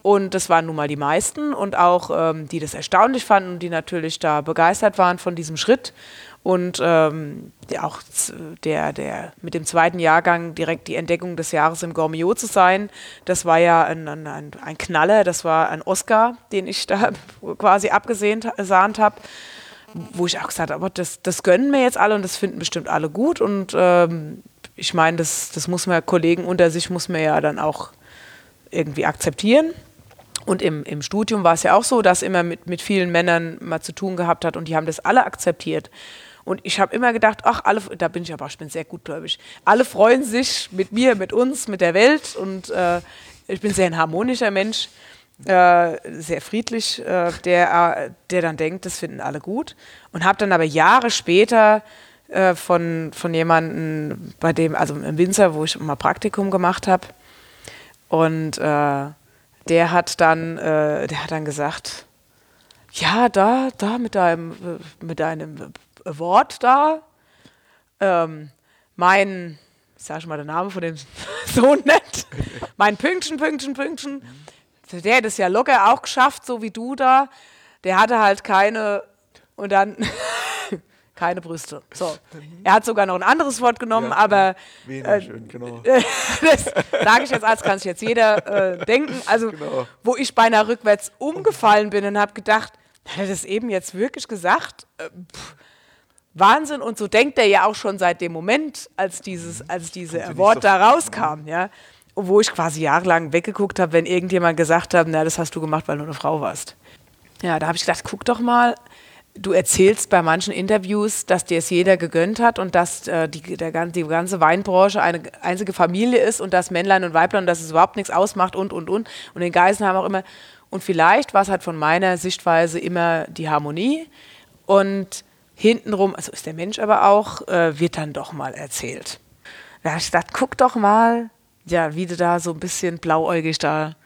Und das waren nun mal die meisten und auch ähm, die das erstaunlich fanden und die natürlich da begeistert waren von diesem Schritt. Und ähm, auch der, der mit dem zweiten Jahrgang direkt die Entdeckung des Jahres im Gormio zu sein, das war ja ein, ein, ein Knaller, das war ein Oscar, den ich da quasi abgesahnt habe wo ich auch gesagt habe, das, das gönnen mir jetzt alle und das finden bestimmt alle gut. Und ähm, ich meine, das, das muss man Kollegen unter sich muss man ja dann auch irgendwie akzeptieren. Und im, im Studium war es ja auch so, dass immer mit, mit vielen Männern mal zu tun gehabt hat und die haben das alle akzeptiert. Und ich habe immer gedacht, ach, alle, da bin ich aber, ich bin sehr gutgläubig. Alle freuen sich mit mir, mit uns, mit der Welt und äh, ich bin sehr ein harmonischer Mensch, äh, sehr friedlich, äh, der, der dann denkt, das finden alle gut. Und habe dann aber Jahre später äh, von, von jemandem, bei dem, also im Winzer, wo ich mal Praktikum gemacht habe. Und äh, der hat dann, äh, der hat dann gesagt, ja, da, da mit deinem, äh, mit deinem Wort da, ähm, mein, ich sage mal den Namen von dem Sohn nicht, mein Pünktchen, Pünktchen, Pünktchen, der hat es ja locker auch geschafft, so wie du da. Der hatte halt keine, und dann keine Brüste. So. Er hat sogar noch ein anderes Wort genommen, ja, aber äh, schön, genau. das sage ich jetzt als kann sich jetzt jeder äh, denken. Also genau. wo ich beinahe rückwärts umgefallen bin und habe gedacht, hat er das eben jetzt wirklich gesagt? Äh, Wahnsinn und so denkt er ja auch schon seit dem Moment, als dieses, als diese Wort da rauskam, ja. wo ich quasi jahrelang weggeguckt habe, wenn irgendjemand gesagt hat, na, das hast du gemacht, weil du eine Frau warst. Ja, da habe ich gedacht, guck doch mal, du erzählst bei manchen Interviews, dass dir es jeder gegönnt hat und dass äh, die, der, die ganze Weinbranche eine einzige Familie ist und dass Männlein und Weiblein und dass es überhaupt nichts ausmacht und, und, und. Und den Geisen haben auch immer. Und vielleicht war es halt von meiner Sichtweise immer die Harmonie und hintenrum, also ist der Mensch aber auch, äh, wird dann doch mal erzählt. Da habe ich gedacht, guck doch mal, ja, wie du da so ein bisschen blauäugig da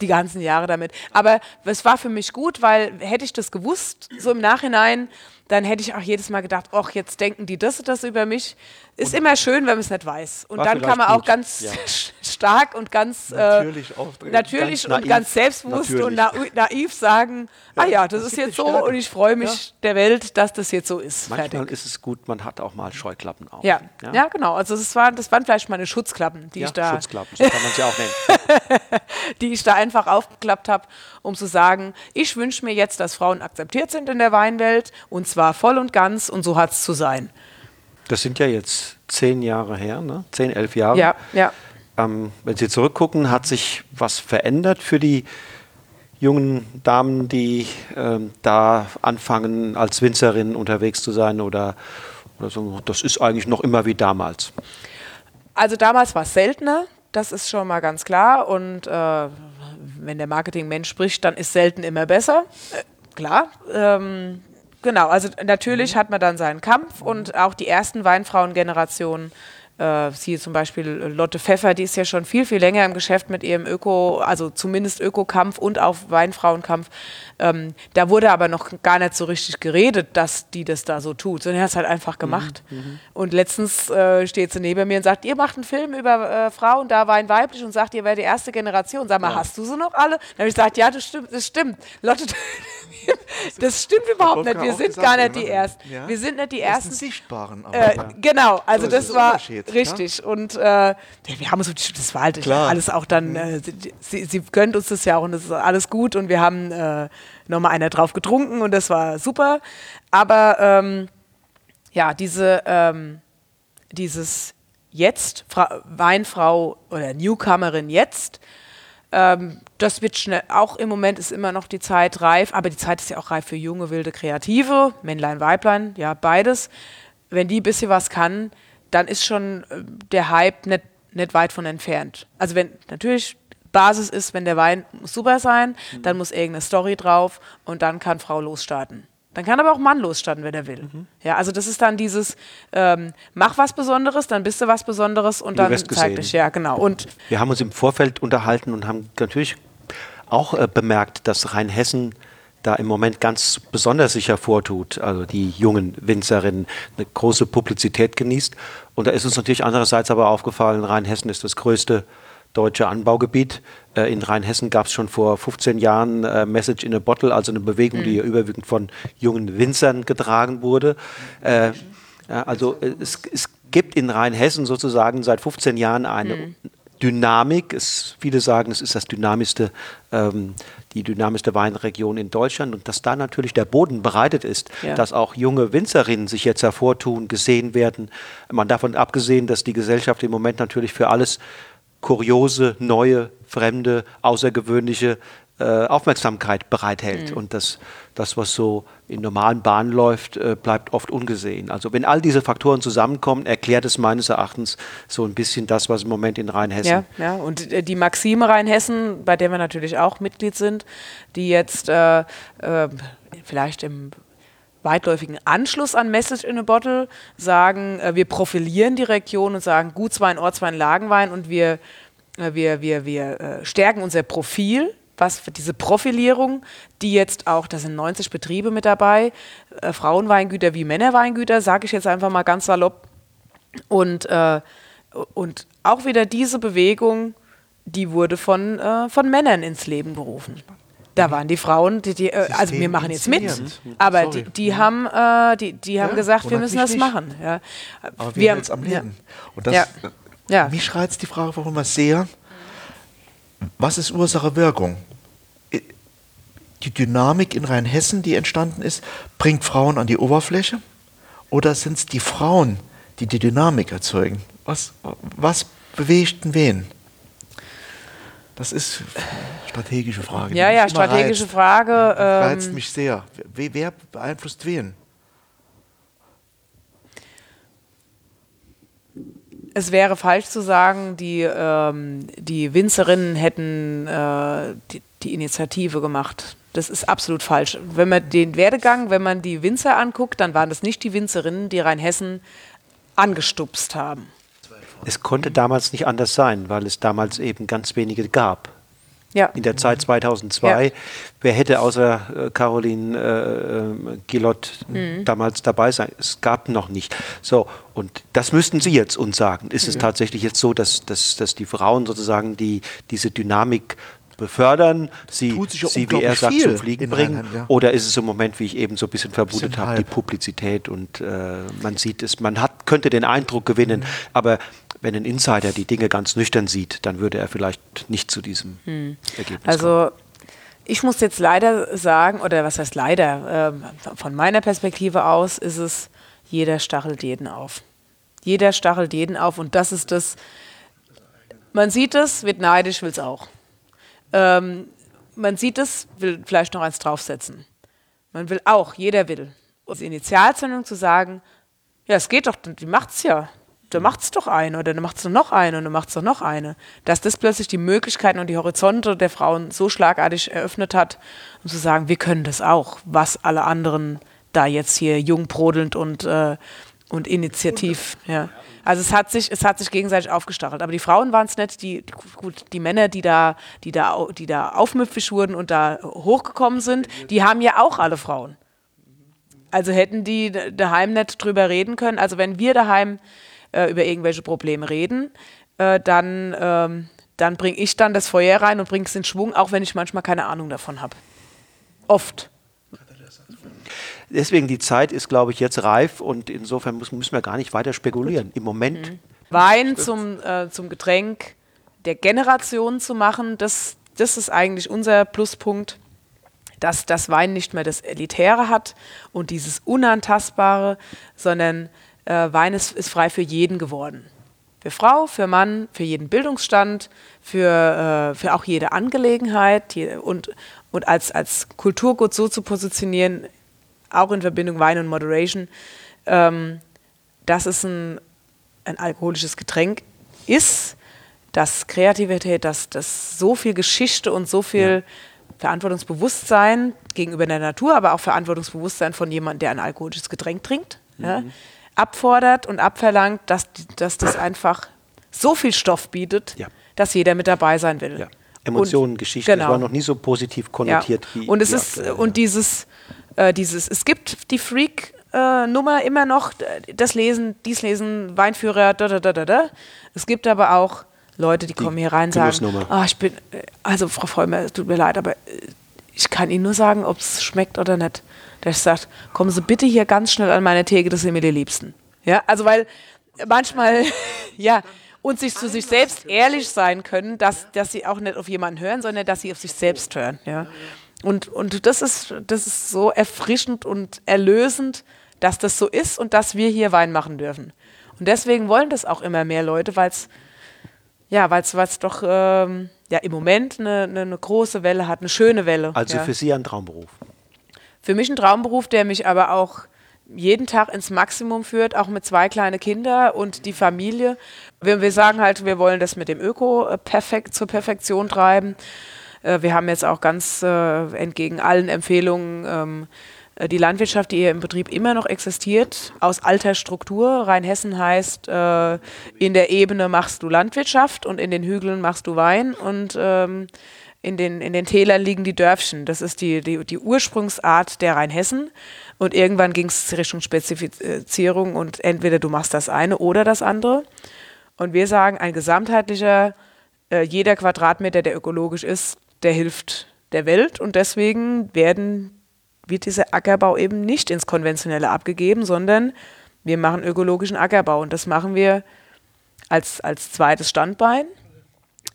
die ganzen Jahre damit. Aber es war für mich gut, weil hätte ich das gewusst, so im Nachhinein, dann hätte ich auch jedes Mal gedacht, ach, jetzt denken die das und das über mich. Ist und immer schön, wenn man es nicht weiß. Und dann kann man auch ganz ja. stark und ganz natürlich, äh, natürlich ganz und naiv, ganz selbstbewusst natürlich. und na naiv sagen, ja, ah ja, das, das ist jetzt so Stärke. und ich freue mich ja. der Welt, dass das jetzt so ist. Manchmal Fertig. ist es gut, man hat auch mal Scheuklappen auf. Ja, ja? genau. Also das waren, das waren vielleicht meine Schutzklappen, die ich da... Schutzklappen, so kann man sie auch nennen. die ich da einfach aufgeklappt habe, um zu sagen, ich wünsche mir jetzt, dass Frauen akzeptiert sind in der Weinwelt und zwar voll und ganz und so hat es zu sein. Das sind ja jetzt zehn Jahre her, ne? zehn, elf Jahre. Ja, ja. Ähm, wenn Sie zurückgucken, hat sich was verändert für die jungen Damen, die ähm, da anfangen, als Winzerin unterwegs zu sein oder, oder so? Das ist eigentlich noch immer wie damals. Also damals war es seltener, das ist schon mal ganz klar. Und äh, wenn der Marketingmensch spricht, dann ist selten immer besser. Äh, klar. Ähm, genau, also natürlich hat man dann seinen Kampf und auch die ersten Weinfrauengenerationen äh, siehe zum Beispiel Lotte Pfeffer, die ist ja schon viel, viel länger im Geschäft mit ihrem Öko, also zumindest Ökokampf und auch Weinfrauenkampf. Ähm, da wurde aber noch gar nicht so richtig geredet, dass die das da so tut, sondern er hat es halt einfach mhm, gemacht. Mhm, und letztens äh, steht sie neben mir und sagt, ihr macht einen Film über äh, Frauen, da Wein weiblich und sagt, ihr wäre die erste Generation. Sag mal, ja. hast du sie noch alle? Dann habe ich gesagt, ja, das stimmt, das stimmt. Lotte, das stimmt überhaupt nicht. Wir sind gar nicht die Ersten. Ja? Wir sind nicht die Ersten. Das Sichtbaren. Äh, ja. Genau, also so das war richtig. Und äh, wir haben so, das war halt Klar. alles auch dann, äh, sie, sie gönnt uns das ja auch und das ist alles gut und wir haben äh, nochmal einer drauf getrunken und das war super. Aber ähm, ja, diese, ähm, dieses Jetzt, Fra Weinfrau oder Newcomerin jetzt, ähm, das wird schnell, auch im Moment ist immer noch die Zeit reif, aber die Zeit ist ja auch reif für junge, wilde Kreative, Männlein, Weiblein, ja, beides. Wenn die ein bisschen was kann, dann ist schon äh, der Hype nicht, nicht weit von entfernt. Also wenn, natürlich, Basis ist, wenn der Wein muss super sein, mhm. dann muss irgendeine Story drauf und dann kann Frau losstarten. Dann kann aber auch Mann losstarten, wenn er will. Mhm. Ja, also das ist dann dieses, ähm, mach was Besonderes, dann bist du was Besonderes und dann zeig dich. Ja, genau. Und Wir haben uns im Vorfeld unterhalten und haben natürlich auch äh, bemerkt, dass Rheinhessen da im Moment ganz besonders sich hervortut, also die jungen Winzerinnen eine große Publizität genießt. Und da ist uns natürlich andererseits aber aufgefallen, Rheinhessen ist das größte deutsche Anbaugebiet. Äh, in Rheinhessen gab es schon vor 15 Jahren äh, Message in a Bottle, also eine Bewegung, mhm. die überwiegend von jungen Winzern getragen wurde. Äh, also es, es, gibt in Rheinhessen sozusagen seit 15 Jahren eine mhm. Dynamik. Es, viele sagen, es ist das dynamischste, ähm, die dynamischste Weinregion in Deutschland und dass da natürlich der Boden bereitet ist, ja. dass auch junge Winzerinnen sich jetzt hervortun, gesehen werden. Man davon abgesehen, dass die Gesellschaft im Moment natürlich für alles kuriose, neue, fremde, außergewöhnliche äh, Aufmerksamkeit bereithält. Mhm. Und das, das, was so in normalen Bahnen läuft, äh, bleibt oft ungesehen. Also wenn all diese Faktoren zusammenkommen, erklärt es meines Erachtens so ein bisschen das, was im Moment in Rheinhessen. Ja, ja. und äh, die Maxime Rheinhessen, bei der wir natürlich auch Mitglied sind, die jetzt äh, äh, vielleicht im weitläufigen Anschluss an Message in a Bottle sagen, äh, wir profilieren die Region und sagen Gutswein, Ortswein, Lagenwein und wir, äh, wir, wir, wir äh, stärken unser Profil, was diese Profilierung, die jetzt auch, da sind 90 Betriebe mit dabei, äh, Frauenweingüter wie Männerweingüter, sage ich jetzt einfach mal ganz salopp. Und, äh, und auch wieder diese Bewegung, die wurde von, äh, von Männern ins Leben gerufen. Da waren die Frauen, die, die äh, also wir machen jetzt mit, aber Sorry. die, die haben, äh, die, die haben ja, gesagt, wir müssen das nicht. machen. Ja. Aber wir, wir haben am Leben. Ja. Und das, ja. mich reizt die Frage, warum wir sehr, was ist Ursache Wirkung? Die Dynamik in Rheinhessen, die entstanden ist, bringt Frauen an die Oberfläche? Oder sind es die Frauen, die die Dynamik erzeugen? Was, was bewegt wen? Das ist eine strategische Frage. Ja, ja, strategische reizt. Frage. Ähm, reizt mich sehr. Wer, wer beeinflusst wen? Es wäre falsch zu sagen, die, ähm, die Winzerinnen hätten äh, die, die, Initiative gemacht. Das ist absolut falsch. Wenn man den Werdegang, wenn man die Winzer anguckt, dann waren das nicht die Winzerinnen, die Rheinhessen angestupst haben. Es konnte damals nicht anders sein, weil es damals eben ganz wenige gab. Ja. In der Zeit 2002. Ja. Wer hätte außer äh, Caroline äh, äh, Gillot mhm. damals dabei sein? Es gab noch nicht. So, und das müssten Sie jetzt uns sagen. Ist mhm. es tatsächlich jetzt so, dass, dass, dass die Frauen sozusagen die, diese Dynamik befördern, sie, ja sie wie er sagt, zum Fliegen bringen? Ja. Oder ist es im Moment, wie ich eben so ein bisschen vermutet habe, die Publizität und äh, man sieht es, man hat, könnte den Eindruck gewinnen, mhm. aber wenn ein Insider die Dinge ganz nüchtern sieht, dann würde er vielleicht nicht zu diesem hm. Ergebnis also, kommen. Also ich muss jetzt leider sagen, oder was heißt leider, äh, von meiner Perspektive aus ist es, jeder stachelt jeden auf. Jeder stachelt jeden auf und das ist das, man sieht es, wird neidisch, will es auch. Ähm, man sieht es, will vielleicht noch eins draufsetzen. Man will auch, jeder will. Und die Initialzündung zu sagen, ja, es geht doch, die macht es ja. Da macht's doch eine oder dann macht's doch noch eine und dann macht's doch noch eine. Dass das plötzlich die Möglichkeiten und die Horizonte der Frauen so schlagartig eröffnet hat, um zu sagen, wir können das auch, was alle anderen da jetzt hier jung brodelnd und, äh, und initiativ, ja. Also es hat sich, es hat sich gegenseitig aufgestachelt. Aber die Frauen waren es nicht, die, gut, die Männer, die da, die da, die da aufmüpfig wurden und da hochgekommen sind, die haben ja auch alle Frauen. Also hätten die daheim nicht drüber reden können. Also wenn wir daheim äh, über irgendwelche Probleme reden, äh, dann, ähm, dann bringe ich dann das Feuer rein und bringe es in Schwung, auch wenn ich manchmal keine Ahnung davon habe. Oft. Deswegen die Zeit ist, glaube ich, jetzt reif und insofern muss, müssen wir gar nicht weiter spekulieren. Im Moment. Mhm. Wein zum, äh, zum Getränk der Generation zu machen, das, das ist eigentlich unser Pluspunkt, dass das Wein nicht mehr das Elitäre hat und dieses Unantastbare, sondern äh, Wein ist, ist frei für jeden geworden. Für Frau, für Mann, für jeden Bildungsstand, für, äh, für auch jede Angelegenheit und, und als, als Kulturgut so zu positionieren, auch in Verbindung Wein und Moderation, ähm, dass es ein, ein alkoholisches Getränk ist, dass Kreativität, dass das so viel Geschichte und so viel ja. Verantwortungsbewusstsein gegenüber der Natur, aber auch Verantwortungsbewusstsein von jemandem, der ein alkoholisches Getränk trinkt, mhm. ja, abfordert und abverlangt, dass, dass das einfach so viel Stoff bietet, ja. dass jeder mit dabei sein will. Emotionen, und, Geschichte, genau. das war noch nie so positiv konnotiert wie Und es ist, und dieses äh, dieses, es gibt die Freak-Nummer äh, immer noch, das Lesen, dies Lesen, Weinführer, da, da, da, da, da. Es gibt aber auch Leute, die, die kommen hier rein und sagen, ah, ich bin, äh, also Frau Vollmer, es tut mir leid, aber äh, ich kann Ihnen nur sagen, ob es schmeckt oder nicht. Der sagt, kommen Sie bitte hier ganz schnell an meine Theke, das sind mir die Liebsten. Ja, also weil manchmal, ja, und sich zu sich selbst ehrlich sein können, dass, dass sie auch nicht auf jemanden hören, sondern dass sie auf sich selbst hören. Ja. Und, und das, ist, das ist so erfrischend und erlösend, dass das so ist und dass wir hier Wein machen dürfen. Und deswegen wollen das auch immer mehr Leute, weil es ja, weil's, weil's doch ähm, ja, im Moment eine, eine, eine, große Welle hat, eine schöne Welle. Also ja. für Sie ein Traumberuf? Für mich ein Traumberuf, der mich aber auch jeden Tag ins Maximum führt, auch mit zwei kleinen Kindern und die Familie. Wir, wir sagen halt, wir wollen das mit dem Öko äh, perfekt zur Perfektion treiben. Äh, wir haben jetzt auch ganz äh, entgegen allen Empfehlungen ähm, äh, die Landwirtschaft, die hier im Betrieb immer noch existiert, aus alter Struktur. Rheinhessen heißt, äh, in der Ebene machst du Landwirtschaft und in den Hügeln machst du Wein und ähm, in, den, in den Tälern liegen die Dörfchen. Das ist die, die, die Ursprungsart der Rheinhessen. Und irgendwann ging es Richtung Spezifizierung und entweder du machst das eine oder das andere. Und wir sagen, ein gesamtheitlicher, äh, jeder Quadratmeter, der ökologisch ist, der hilft der Welt und deswegen werden, wird dieser Ackerbau eben nicht ins Konventionelle abgegeben, sondern wir machen ökologischen Ackerbau und das machen wir als, als zweites Standbein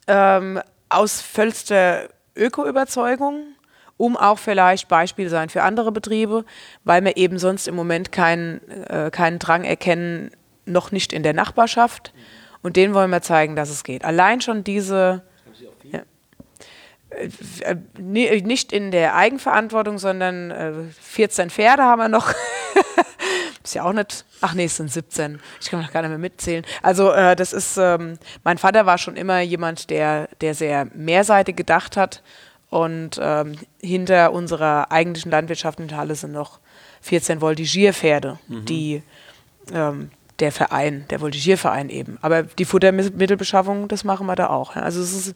ähm, aus vollster Öko-Überzeugung, um auch vielleicht Beispiel sein für andere Betriebe, weil wir eben sonst im Moment keinen, äh, keinen Drang erkennen, noch nicht in der Nachbarschaft. Und den wollen wir zeigen, dass es geht. Allein schon diese äh, äh, nicht in der Eigenverantwortung, sondern äh, 14 Pferde haben wir noch. ist ja auch nicht, ach nee, es sind 17. Ich kann noch gar nicht mehr mitzählen. Also äh, das ist, ähm, mein Vater war schon immer jemand, der, der sehr mehrseitig gedacht hat. Und ähm, hinter unserer eigentlichen Landwirtschaft in Halle sind noch 14 Voltigierpferde, mhm. die ähm, der Verein, der Voltigierverein eben. Aber die Futtermittelbeschaffung, das machen wir da auch. Also es ist,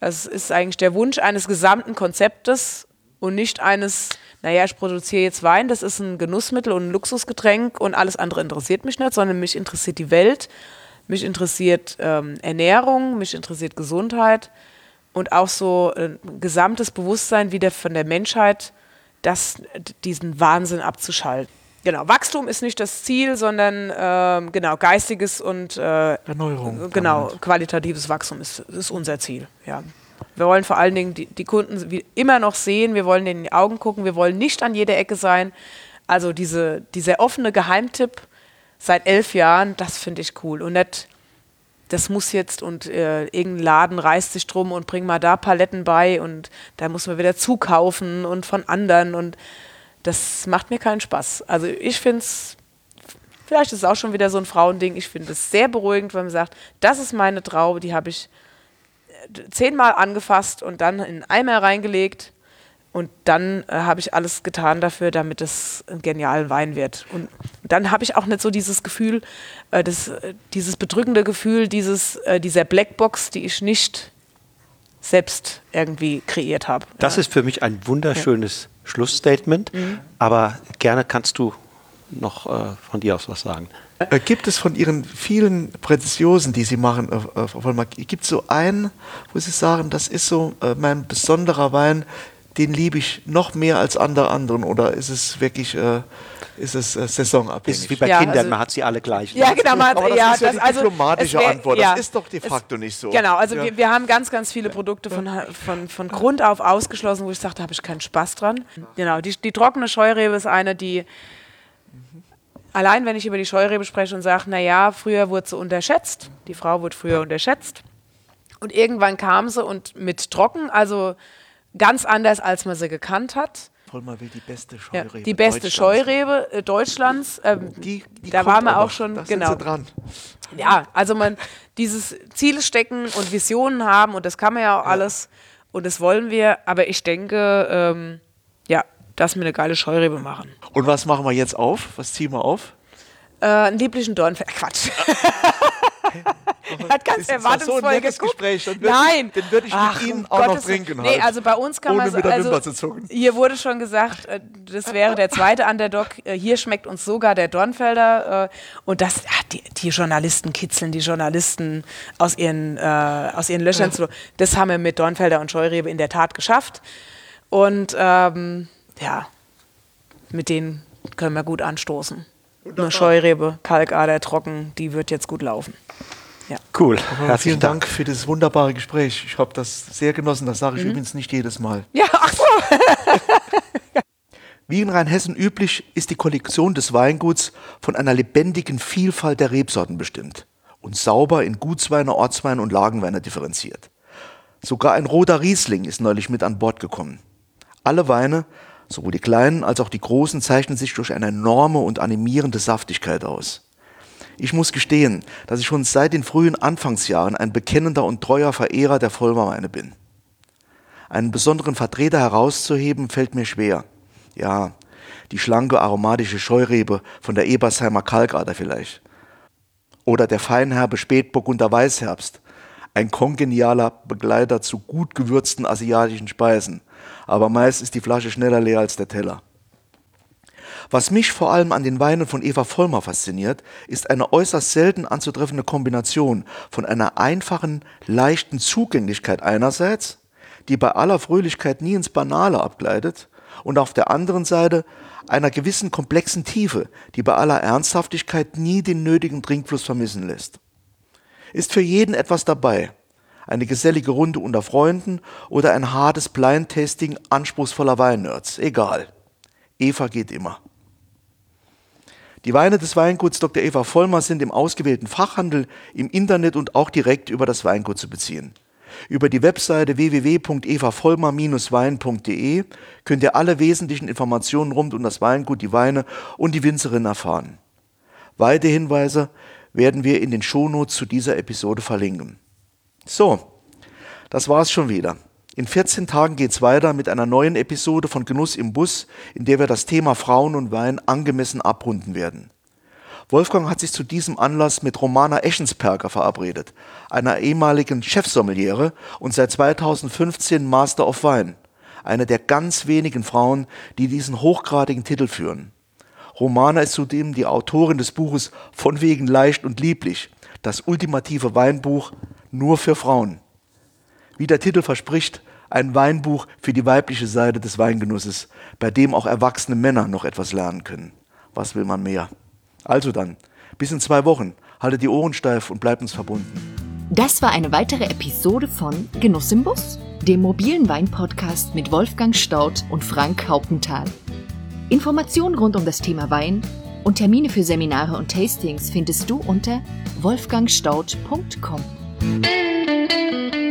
es ist eigentlich der Wunsch eines gesamten Konzeptes und nicht eines, naja, ich produziere jetzt Wein, das ist ein Genussmittel und ein Luxusgetränk und alles andere interessiert mich nicht, sondern mich interessiert die Welt, mich interessiert ähm, Ernährung, mich interessiert Gesundheit und auch so ein gesamtes Bewusstsein wieder von der Menschheit, das, diesen Wahnsinn abzuschalten. Genau, Wachstum ist nicht das Ziel, sondern äh, genau geistiges und äh, Erneuerung. Genau, damit. qualitatives Wachstum ist, ist unser Ziel. Ja. Wir wollen vor allen Dingen die, die Kunden immer noch sehen, wir wollen denen in die Augen gucken, wir wollen nicht an jeder Ecke sein. Also diese, dieser offene Geheimtipp seit elf Jahren, das finde ich cool. Und nicht, das muss jetzt und äh, irgendein Laden reißt sich drum und bringt mal da Paletten bei und da muss man wieder zukaufen und von anderen und das macht mir keinen Spaß. Also ich finde es Vielleicht ist es auch schon wieder so ein Frauending. Ich finde es sehr beruhigend, wenn man sagt, das ist meine Traube, die habe ich zehnmal angefasst und dann in einen Eimer reingelegt. Und dann äh, habe ich alles getan dafür, damit es ein genialer Wein wird. Und dann habe ich auch nicht so dieses Gefühl, äh, das, äh, dieses bedrückende Gefühl, dieses, äh, dieser Blackbox, die ich nicht selbst irgendwie kreiert habe. Das ja. ist für mich ein wunderschönes Schlussstatement, Mhm. aber gerne kannst du noch äh, von dir aus was sagen. Äh, Gibt es von Ihren vielen Präzisiosen, die Sie machen, äh, äh, gibt es so einen, wo Sie sagen, das ist so äh, mein besonderer Wein, den liebe ich noch mehr als andere anderen? Oder ist es wirklich äh, ist es, äh, saisonabhängig? Ist wie bei Ja, Kindern, also- man hat sie alle gleich. Ja, genau. Man, Aber das ja, ist ja die also, diplomatische es wär- Antwort. ja. Das ist doch de Es- facto nicht so. Genau, also Ja. wir, wir haben ganz, ganz viele Produkte von, von, von Grund auf ausgeschlossen, wo ich sagte, da habe ich keinen Spaß dran. Genau, die, die trockene Scheurebe ist eine, die allein wenn ich über die Scheurebe spreche und sage, naja, früher wurde sie unterschätzt, die Frau wurde früher unterschätzt. Und irgendwann kam sie und mit trocken, also ganz anders, als man sie gekannt hat. Vollmer will die beste Ja, Scheurebe. die beste Deutschlands. Scheurebe äh, Deutschlands. Ähm, Die, die da waren wir auch schon, da sind genau. Sie dran. Ja, also man dieses Ziele stecken und Visionen haben und das kann man ja auch alles und das wollen wir, aber ich denke, ähm, ja, dass wir eine geile Scheurebe machen. Und was machen wir jetzt auf? Was ziehen wir auf? Äh, einen lieblichen Dornfeld, Quatsch. er hat ganz war so ein erwartungsvoll geguckt. Gespräch, dann würd Nein. ich- den würd ich mit Ach, Ihnen um auch noch Gottes Willen. trinken Nee, halt. also bei uns kann Ohne man mit der also. Hier wurde schon gesagt, äh, das wäre der zweite Underdog. Äh, Hier schmeckt uns sogar der Dornfelder. äh, Und das, ah, die, die Journalisten kitzeln, die Journalisten aus ihren, äh, aus ihren Löchern zu. Das haben wir mit Dornfelder und Scheurebe in der Tat geschafft. Und ähm, ja, mit denen können wir gut anstoßen. Eine Scheurebe, Kalkader, trocken, die wird jetzt gut laufen. Cool. Herzlichen Herzlichen Dank Dank. für das wunderbare Gespräch. Ich habe das sehr genossen. Das Mhm. sage ich übrigens nicht jedes Mal. Ja, ach so. Wie in Rheinhessen üblich ist die Kollektion des Weinguts von einer lebendigen Vielfalt der Rebsorten bestimmt und sauber in Gutsweine, Ortsweine und Lagenweine differenziert. Sogar ein roter Riesling ist neulich mit an Bord gekommen. Alle Weine, sowohl die kleinen als auch die großen, zeichnen sich durch eine enorme und animierende Saftigkeit aus. Ich muss gestehen, dass ich schon seit den frühen Anfangsjahren ein bekennender und treuer Verehrer der Vollmerweine bin. Einen besonderen Vertreter herauszuheben fällt mir schwer. Ja, die schlanke aromatische Scheurebe von der Ebersheimer Kalkader vielleicht. Oder der feinherbe Spätburgunder Weißherbst, ein kongenialer Begleiter zu gut gewürzten asiatischen Speisen. Aber meist ist die Flasche schneller leer als der Teller. Was mich vor allem an den Weinen von Eva Vollmer fasziniert, ist eine äußerst selten anzutreffende Kombination von einer einfachen, leichten Zugänglichkeit einerseits, die bei aller Fröhlichkeit nie ins Banale abgleitet, und auf der anderen Seite einer gewissen komplexen Tiefe, die bei aller Ernsthaftigkeit nie den nötigen Trinkfluss vermissen lässt. Ist für jeden etwas dabei. Eine gesellige Runde unter Freunden oder ein hartes Blind-Tasting anspruchsvoller Weinnerds. Egal. Eva geht immer. Die Weine des Weinguts Dr. Eva Vollmer sind im ausgewählten Fachhandel, im Internet und auch direkt über das Weingut zu beziehen. Über die Webseite www.evavollmer-wein.de könnt ihr alle wesentlichen Informationen rund um das Weingut, die Weine und die Winzerin erfahren. Weitere Hinweise werden wir in den Shownotes zu dieser Episode verlinken. So, das war's schon wieder. In 14 Tagen geht's weiter mit einer neuen Episode von Genuss im Bus, in der wir das Thema Frauen und Wein angemessen abrunden werden. Wolfgang hat sich zu diesem Anlass mit Romana Eschensperger verabredet, einer ehemaligen Chefsommeliere und seit 2015 Master of Wine, eine der ganz wenigen Frauen, die diesen hochgradigen Titel führen. Romana ist zudem die Autorin des Buches Von wegen leicht und lieblich, das ultimative Weinbuch nur für Frauen. Wie der Titel verspricht, ein Weinbuch für die weibliche Seite des Weingenusses, bei dem auch erwachsene Männer noch etwas lernen können. Was will man mehr? Also dann, bis in zwei Wochen. Haltet die Ohren steif und bleibt uns verbunden. Das war eine weitere Episode von Genuss im Bus, dem mobilen Wein-Podcast mit Wolfgang Staudt und Frank Hauptenthal. Informationen rund um das Thema Wein und Termine für Seminare und Tastings findest du unter wolfgangstaudt.com. thank you.